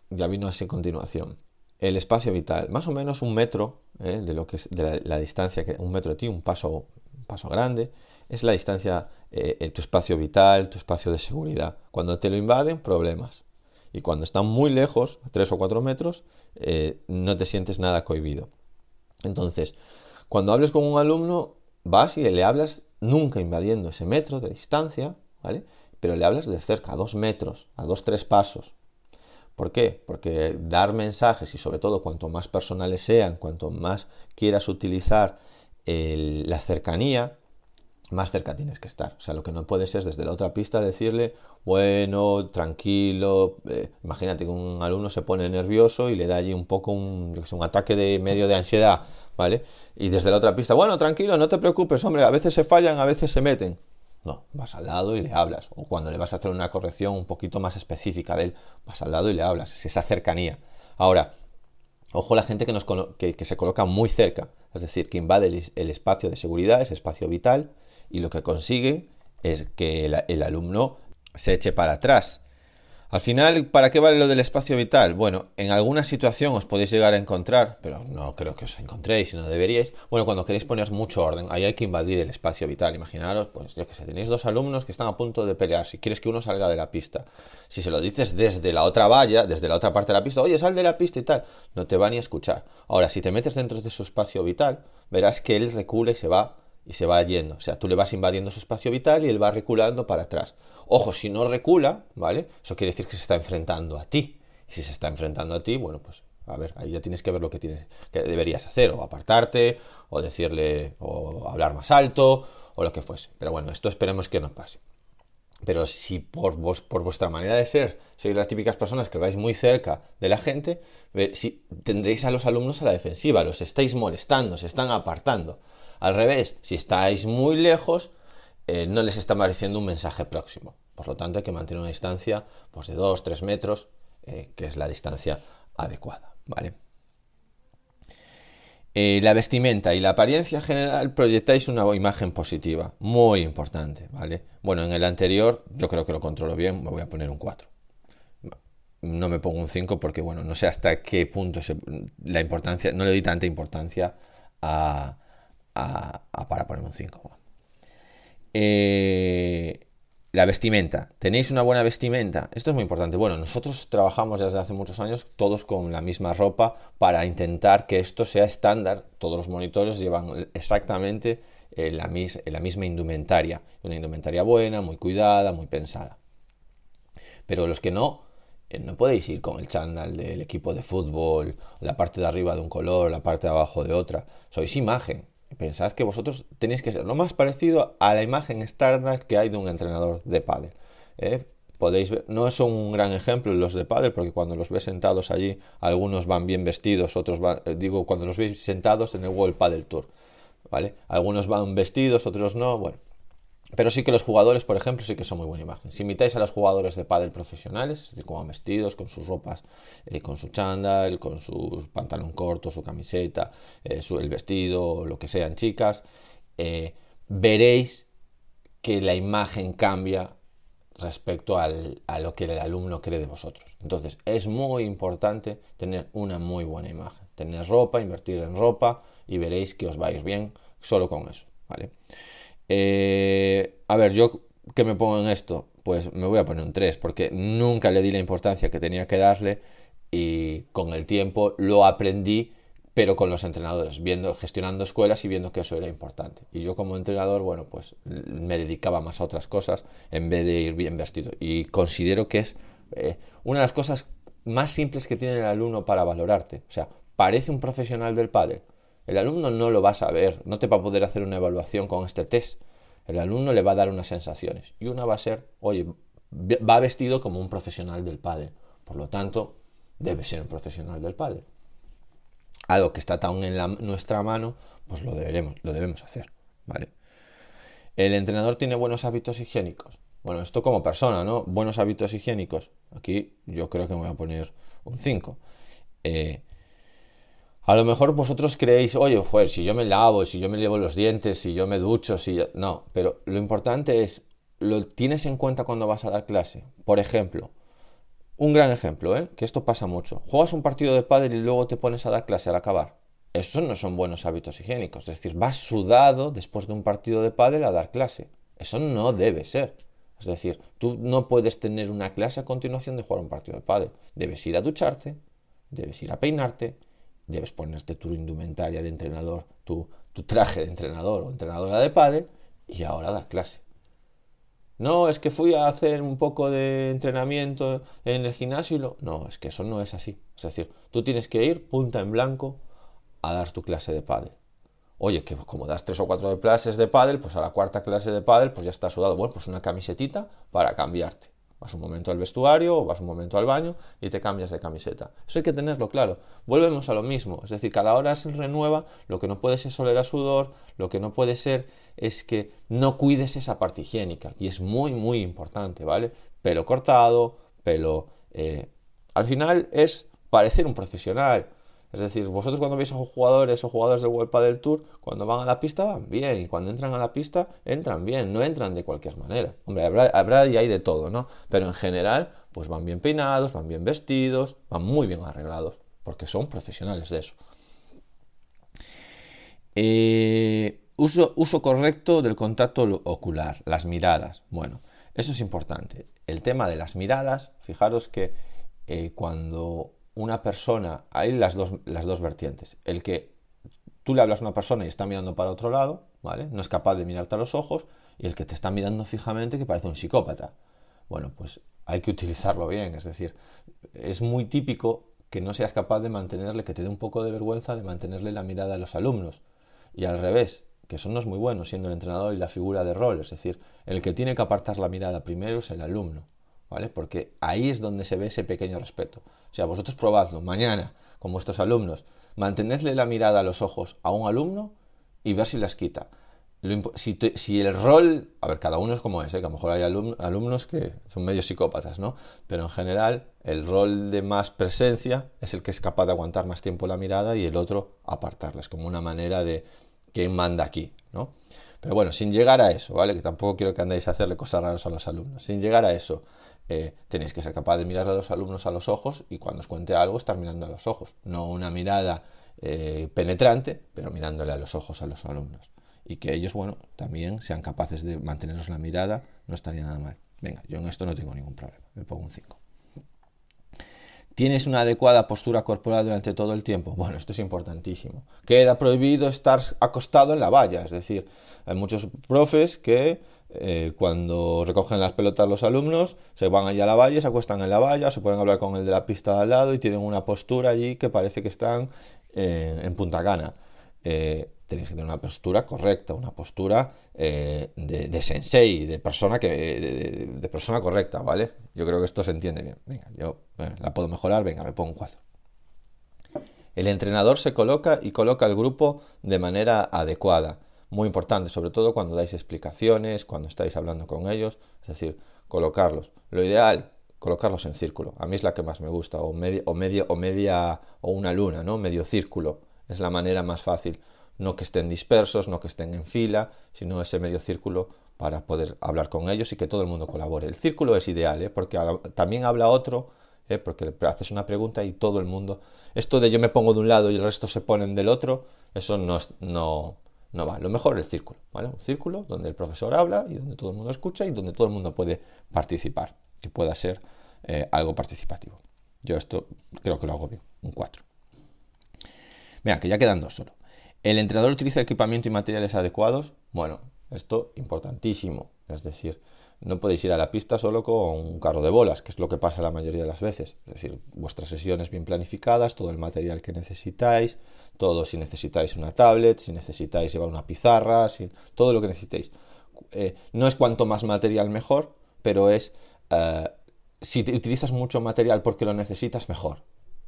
Ya vino así a continuación. El espacio vital. Más o menos un metro eh, de lo que es de la, distancia, que un metro de ti, un paso, paso grande, es la distancia, eh, tu espacio vital, tu espacio de seguridad. Cuando te lo invaden, problemas. Y cuando están muy lejos, tres o cuatro metros, eh, no te sientes nada cohibido. Entonces, cuando hables con un alumno, vas y le hablas nunca invadiendo ese metro de distancia, ¿vale? Pero le hablas de cerca, a dos metros, a dos, tres pasos. ¿Por qué? Porque dar mensajes y sobre todo cuanto más personales sean, cuanto más quieras utilizar la cercanía, más cerca tienes que estar. O sea, lo que no puedes es desde la otra pista decirle, bueno, tranquilo. Eh, imagínate que un alumno se pone nervioso y le da allí un poco un, un ataque de medio de ansiedad ¿vale? Y desde la otra pista, bueno, tranquilo, no te preocupes, hombre, a veces se fallan, a veces se meten. No, vas al lado y le hablas. O cuando le vas a hacer una corrección un poquito más específica de él, vas al lado y le hablas. Es esa cercanía. Ahora, ojo la gente que, nos, que, se coloca muy cerca, es decir, que invade el, espacio de seguridad, ese espacio vital, y lo que consigue es que el alumno se eche para atrás al final, ¿para qué vale lo del espacio vital? Bueno, en alguna situación os podéis llegar a encontrar, pero no creo que os encontréis no deberíais. Bueno, cuando queréis poner mucho orden, ahí hay que invadir el espacio vital. Imaginaros, pues yo que sé, tenéis dos alumnos que están a punto de pelear. Si quieres que uno salga de la pista, si se lo dices desde la otra valla, desde la otra parte de la pista, oye, sal de la pista y tal, no te va ni a escuchar. Ahora, si te metes dentro de su espacio vital, verás que él recula y se va y se va yendo. O sea, tú le vas invadiendo su espacio vital y él va reculando para atrás. Ojo, si no recula, ¿vale? Eso quiere decir que se está enfrentando a ti. Y si se está enfrentando a ti, bueno, pues a ver, ahí ya tienes que ver lo que, tienes, que deberías hacer, o apartarte, o decirle, o hablar más alto, o lo que fuese. Pero bueno, esto esperemos que no pase. Pero si por, vos, por vuestra manera de ser sois las típicas personas que vais muy cerca de la gente, si, tendréis a los alumnos a la defensiva, los estáis molestando, se están apartando. Al revés, si estáis muy lejos, eh, no les está apareciendo un mensaje próximo Por lo tanto, hay que mantener una distancia pues, de 2-3 metros, eh, que es la distancia adecuada. ¿vale? Eh, la vestimenta y la apariencia general proyectáis una imagen positiva, muy importante, ¿vale? Bueno, en el anterior yo creo que lo controlo bien, me voy a poner un 4. No me pongo un 5 porque, bueno, no sé hasta qué punto la importancia, no le doy tanta importancia a, para poner un 5. Eh, la vestimenta. ¿Tenéis una buena vestimenta? Esto es muy importante. Bueno, nosotros trabajamos desde hace muchos años todos con la misma ropa para intentar que esto sea estándar. Todos los monitores llevan exactamente eh, la, la misma indumentaria. Una indumentaria buena, muy cuidada, muy pensada. Pero los que no, eh, no podéis ir con el chándal del equipo de fútbol, la parte de arriba de un color, la parte de abajo de otra. Sois imagen pensad que vosotros tenéis que ser lo más parecido a la imagen estándar que hay de un entrenador de pádel. ¿eh? Podéis ver, no son un gran ejemplo los de pádel, porque cuando los ves sentados allí, algunos van bien vestidos, otros van, eh, digo, cuando los veis sentados en el World Padel Tour, ¿vale? Algunos van vestidos, otros no, bueno, pero sí que los jugadores, por ejemplo, sí que son muy buena imagen. Si imitáis a los jugadores de pádel profesionales, es decir, como vestidos, con sus ropas, eh, con su chándal, con su pantalón corto, su camiseta, eh, el vestido, lo que sean chicas, eh, veréis que la imagen cambia respecto a lo que el alumno cree de vosotros. Entonces, es muy importante tener una muy buena imagen. Tener ropa, invertir en ropa y veréis que os va bien solo con eso, ¿vale? Eh, a ver, yo que me pongo en esto, pues me voy a poner un 3, porque nunca le di la importancia que tenía que darle y con el tiempo lo aprendí, pero con los entrenadores, viendo, gestionando escuelas y viendo que eso era importante. Y yo como entrenador, bueno, pues me dedicaba más a otras cosas en vez de ir bien vestido. Y considero que es eh, una de las cosas más simples que tiene el alumno para valorarte. O sea, parece un profesional del padre el alumno no lo va a saber, no te va a poder hacer una evaluación con este test. El alumno le va a dar unas sensaciones y una va a ser, oye, va vestido como un profesional del padre. Por lo tanto, debe ser un profesional del padre. Algo que está tan en nuestra mano, pues lo debemos, lo debemos hacer. ¿vale? El entrenador tiene buenos hábitos higiénicos. Bueno, esto como persona, ¿no? Buenos hábitos higiénicos. Aquí yo creo que me voy a poner un 5. Eh, a lo mejor vosotros creéis, oye, joder, si yo me lavo, si yo me llevo los dientes, si yo me ducho, si yo... No, pero lo importante es, lo tienes en cuenta cuando vas a dar clase. Por ejemplo, un gran ejemplo, ¿eh? que esto pasa mucho. Juegas un partido de pádel y luego te pones a dar clase al acabar. Esos no son buenos hábitos higiénicos. Es decir, vas sudado después de un partido de pádel a dar clase. Eso no debe ser. Es decir, tú no puedes tener una clase a continuación de jugar un partido de pádel. Debes ir a ducharte, debes ir a peinarte, debes ponerte tu indumentaria de entrenador, tu, traje de entrenador o entrenadora de pádel y ahora dar clase. No, es que fui a hacer un poco de entrenamiento en el gimnasio y lo... No, es que eso no es así. Es decir, tú tienes que ir punta en blanco a dar tu clase de pádel. Oye, que como das tres o cuatro clases de pádel, pues a la cuarta clase de pádel pues ya está sudado. Bueno, pues una camisetita para cambiarte. Vas un momento al vestuario o vas un momento al baño y te cambias de camiseta. Eso hay que tenerlo claro. Volvemos a lo mismo. Es decir, cada hora se renueva. Lo que no puede ser soler a sudor. Lo que no puede ser es que no cuides esa parte higiénica. Y es muy, muy importante, ¿vale? Pelo cortado, pelo... Eh, al final es parecer un profesional. Es decir, vosotros cuando veis a jugadores o jugadores del World del Tour, cuando van a la pista van bien y cuando entran a la pista entran bien, no entran de cualquier manera. Hombre, habrá, y hay de todo, ¿no? Pero en general, pues van bien peinados, van bien vestidos, van muy bien arreglados, porque son profesionales de eso. Eh, uso, correcto del contacto ocular, las miradas. Bueno, eso es importante. El tema de las miradas, fijaros que eh, cuando una persona, hay las dos, las dos vertientes. El que tú le hablas a una persona y está mirando para otro lado, ¿vale? No es capaz de mirarte a los ojos, y el que te está mirando fijamente que parece un psicópata. Bueno, pues hay que utilizarlo bien, es decir, es muy típico que no seas capaz de mantenerle, que te dé un poco de vergüenza de mantenerle la mirada a los alumnos. Y al revés, que eso no es muy bueno siendo el entrenador y la figura de rol, es decir, el que tiene que apartar la mirada primero es el alumno. ¿Vale? Porque ahí es donde se ve ese pequeño respeto. O sea, vosotros probadlo mañana con vuestros alumnos, mantenedle la mirada a los ojos a un alumno y ver si las quita. si, el rol, a ver, cada uno es como es, ¿eh? que a lo mejor hay alumnos que son medio psicópatas, ¿no? Pero en general el rol de más presencia es el que es capaz de aguantar más tiempo la mirada y el otro apartarla. Es como una manera de quién manda aquí, ¿no? Pero bueno, sin llegar a eso, ¿vale? Que tampoco quiero que andéis a hacerle cosas raras a los alumnos. Sin llegar a eso, eh, tenéis que ser capaz de mirar a los alumnos a los ojos y cuando os cuente algo estar mirando a los ojos. No una mirada eh, penetrante, pero mirándole a los ojos a los alumnos y que ellos, bueno, también sean capaces de mantenernos la mirada, no estaría nada mal. Venga, yo en esto no tengo ningún problema, me pongo un 5. ¿Tienes una adecuada postura corporal durante todo el tiempo? Bueno, esto es importantísimo. Queda prohibido estar acostado en la valla, es decir, hay muchos profes que eh, cuando recogen las pelotas los alumnos, se van allá a la valla, se acuestan en la valla, se pueden hablar con el de la pista de al lado y tienen una postura allí que parece que están eh, en punta gana. Eh, tenéis que tener una postura correcta, una postura eh, de, sensei, de persona, que, de, persona correcta, ¿vale? Yo creo que esto se entiende bien. Venga, yo la puedo mejorar, venga, me pongo un 4. El entrenador se coloca y coloca el grupo de manera adecuada. Muy importante, sobre todo cuando dais explicaciones, cuando estáis hablando con ellos, es decir, colocarlos. Lo ideal, colocarlos en círculo. A mí es la que más me gusta, o media, o media, o media, o una luna, ¿no? Medio círculo. Es la manera más fácil no que estén dispersos, no que estén en fila, sino ese medio círculo para poder hablar con ellos y que todo el mundo colabore. El círculo es ideal, ¿eh? porque también habla otro, ¿eh? porque le haces una pregunta y todo el mundo... Esto de yo me pongo de un lado y el resto se ponen del otro, eso no, no, no va. Lo mejor es el círculo, ¿vale? Un círculo donde el profesor habla y donde todo el mundo escucha y donde todo el mundo puede participar, que pueda ser eh, algo participativo. Yo esto creo que lo hago bien, un 4. Mira, que ya quedan dos solo. ¿El entrenador utiliza equipamiento y materiales adecuados? Bueno, esto importantísimo. Es decir, no podéis ir a la pista solo con un carro de bolas, que es lo que pasa la mayoría de las veces. Es decir, vuestras sesiones bien planificadas, todo el material que necesitáis, todo si necesitáis una tablet, si necesitáis llevar una pizarra, todo lo que necesitéis. Eh, no es cuanto más material mejor, pero es eh, si utilizas mucho material porque lo necesitas mejor.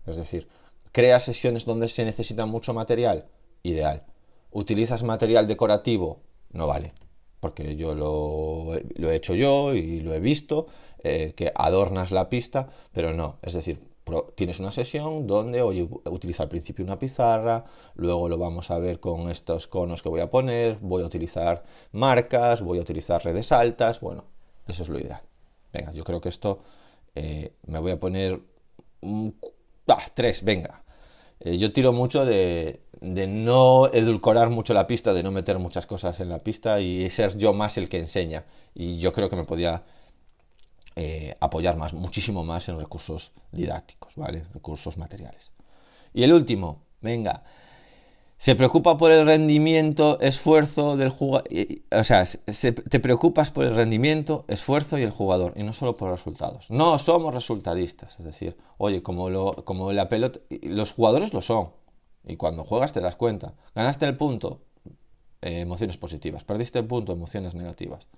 Es decir, creas sesiones donde se necesita mucho material, ideal. ¿Utilizas material decorativo? No vale, porque yo lo, he hecho yo y lo he visto, eh, que adornas la pista, pero no, es decir, tienes una sesión donde hoy utilizo al principio una pizarra, luego lo vamos a ver con estos conos que voy a poner, voy a utilizar marcas, voy a utilizar redes altas, bueno, eso es lo ideal. Venga, yo creo que esto eh, me voy a poner... ah, tres, venga. Eh, yo tiro mucho de, de no edulcorar mucho la pista, de no meter muchas cosas en la pista y ser yo más el que enseña. Y yo creo que me podía eh, apoyar más, muchísimo más en recursos didácticos, ¿vale? Recursos materiales. Y el último, venga, se preocupa por el rendimiento, esfuerzo del jugador. O sea, te preocupas por el rendimiento, esfuerzo y el jugador, y no solo por los resultados. No somos resultadistas, es decir, oye, como, lo, como la pelota. Los jugadores lo son, y cuando juegas te das cuenta. Ganaste el punto, eh, emociones positivas. Perdiste el punto, emociones negativas.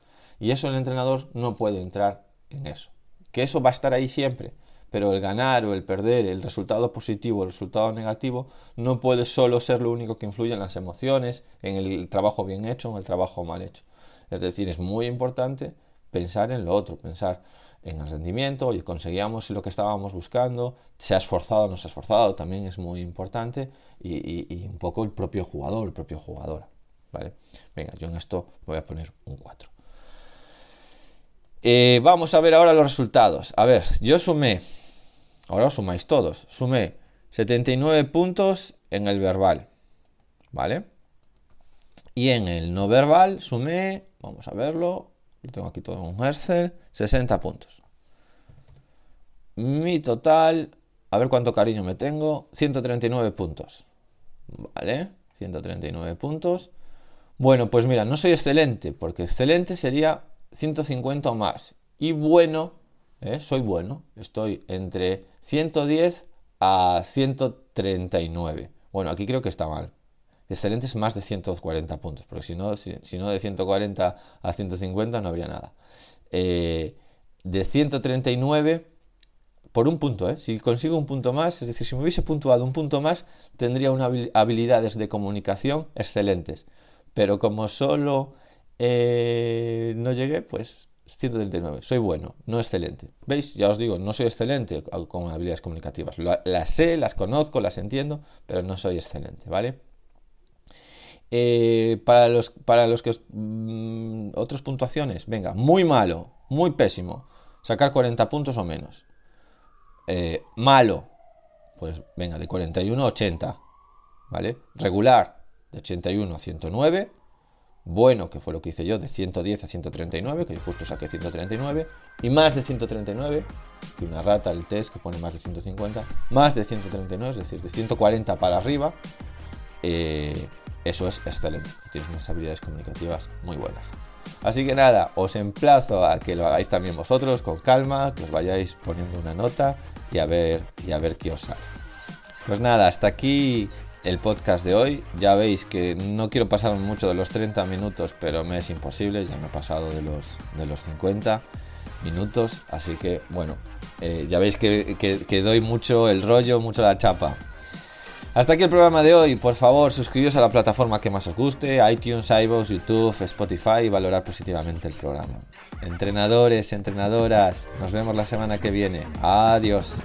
Y eso el entrenador no puede entrar en eso. Que eso va a estar ahí siempre. Pero el ganar o el perder, el resultado positivo o el resultado negativo, no puede solo ser lo único que influye en las emociones, en el trabajo bien hecho, en el trabajo mal hecho. Es decir, es muy importante pensar en lo otro, pensar en el rendimiento, y conseguíamos lo que estábamos buscando, se ha esforzado o no se ha esforzado, también es muy importante, y, un poco el propio jugador, el propio jugador. ¿vale? Venga, yo en esto voy a poner un 4. Eh, vamos a ver ahora los resultados. A ver, yo sumé, ahora os sumáis todos, sumé 79 puntos en el verbal, ¿vale? Y en el no verbal sumé, vamos a verlo, lo tengo aquí todo un Excel, 60 puntos. Mi total, a ver cuánto cariño me tengo, 139 puntos. ¿Vale? 139 puntos. Bueno, pues mira, no soy excelente, porque excelente sería 150 o más. Y bueno, ¿eh? soy bueno, estoy entre 110 a 139. Bueno, aquí creo que está mal excelente es más de 140 puntos, porque si no, si, no de 140 a 150 no habría nada. Eh, de 139 por un punto, ¿eh? si consigo un punto más, es decir, si me hubiese puntuado un punto más, tendría habilidades de comunicación excelentes. pero como solo eh, no llegué, pues 139. Soy bueno, no excelente. ¿Veis? Ya os digo, no soy excelente con habilidades comunicativas. Las sé, las conozco, las entiendo, pero no soy excelente, ¿vale? Eh, para, los, para los que... Os, mm, otras puntuaciones, venga, muy malo, muy pésimo. Sacar 40 puntos o menos. Eh, malo, pues venga, de 41 a 80. ¿Vale? Regular, de 81 a 109 bueno, que fue lo que hice yo, de 110 a 139, que yo justo saqué 139, y más de 139, que una rata el test que pone más de 150, más de 139, es decir, de 140 para arriba, eh, eso es excelente, tienes unas habilidades comunicativas muy buenas. Así que nada, os emplazo a que lo hagáis también vosotros con calma, que os vayáis poniendo una nota y a ver, y a ver qué os sale. Pues nada, hasta aquí el podcast de hoy. Ya veis que no quiero pasar mucho de los 30 minutos, pero me es imposible, ya me he pasado de los, de los 50 minutos, así que bueno, eh, ya veis que, que, doy mucho el rollo, mucho la chapa. Hasta aquí el programa de hoy. Por favor, suscribiros a la plataforma que más os guste, iTunes, iVoox, YouTube, Spotify y valorar positivamente el programa. Entrenadores, entrenadoras, nos vemos la semana que viene. Adiós.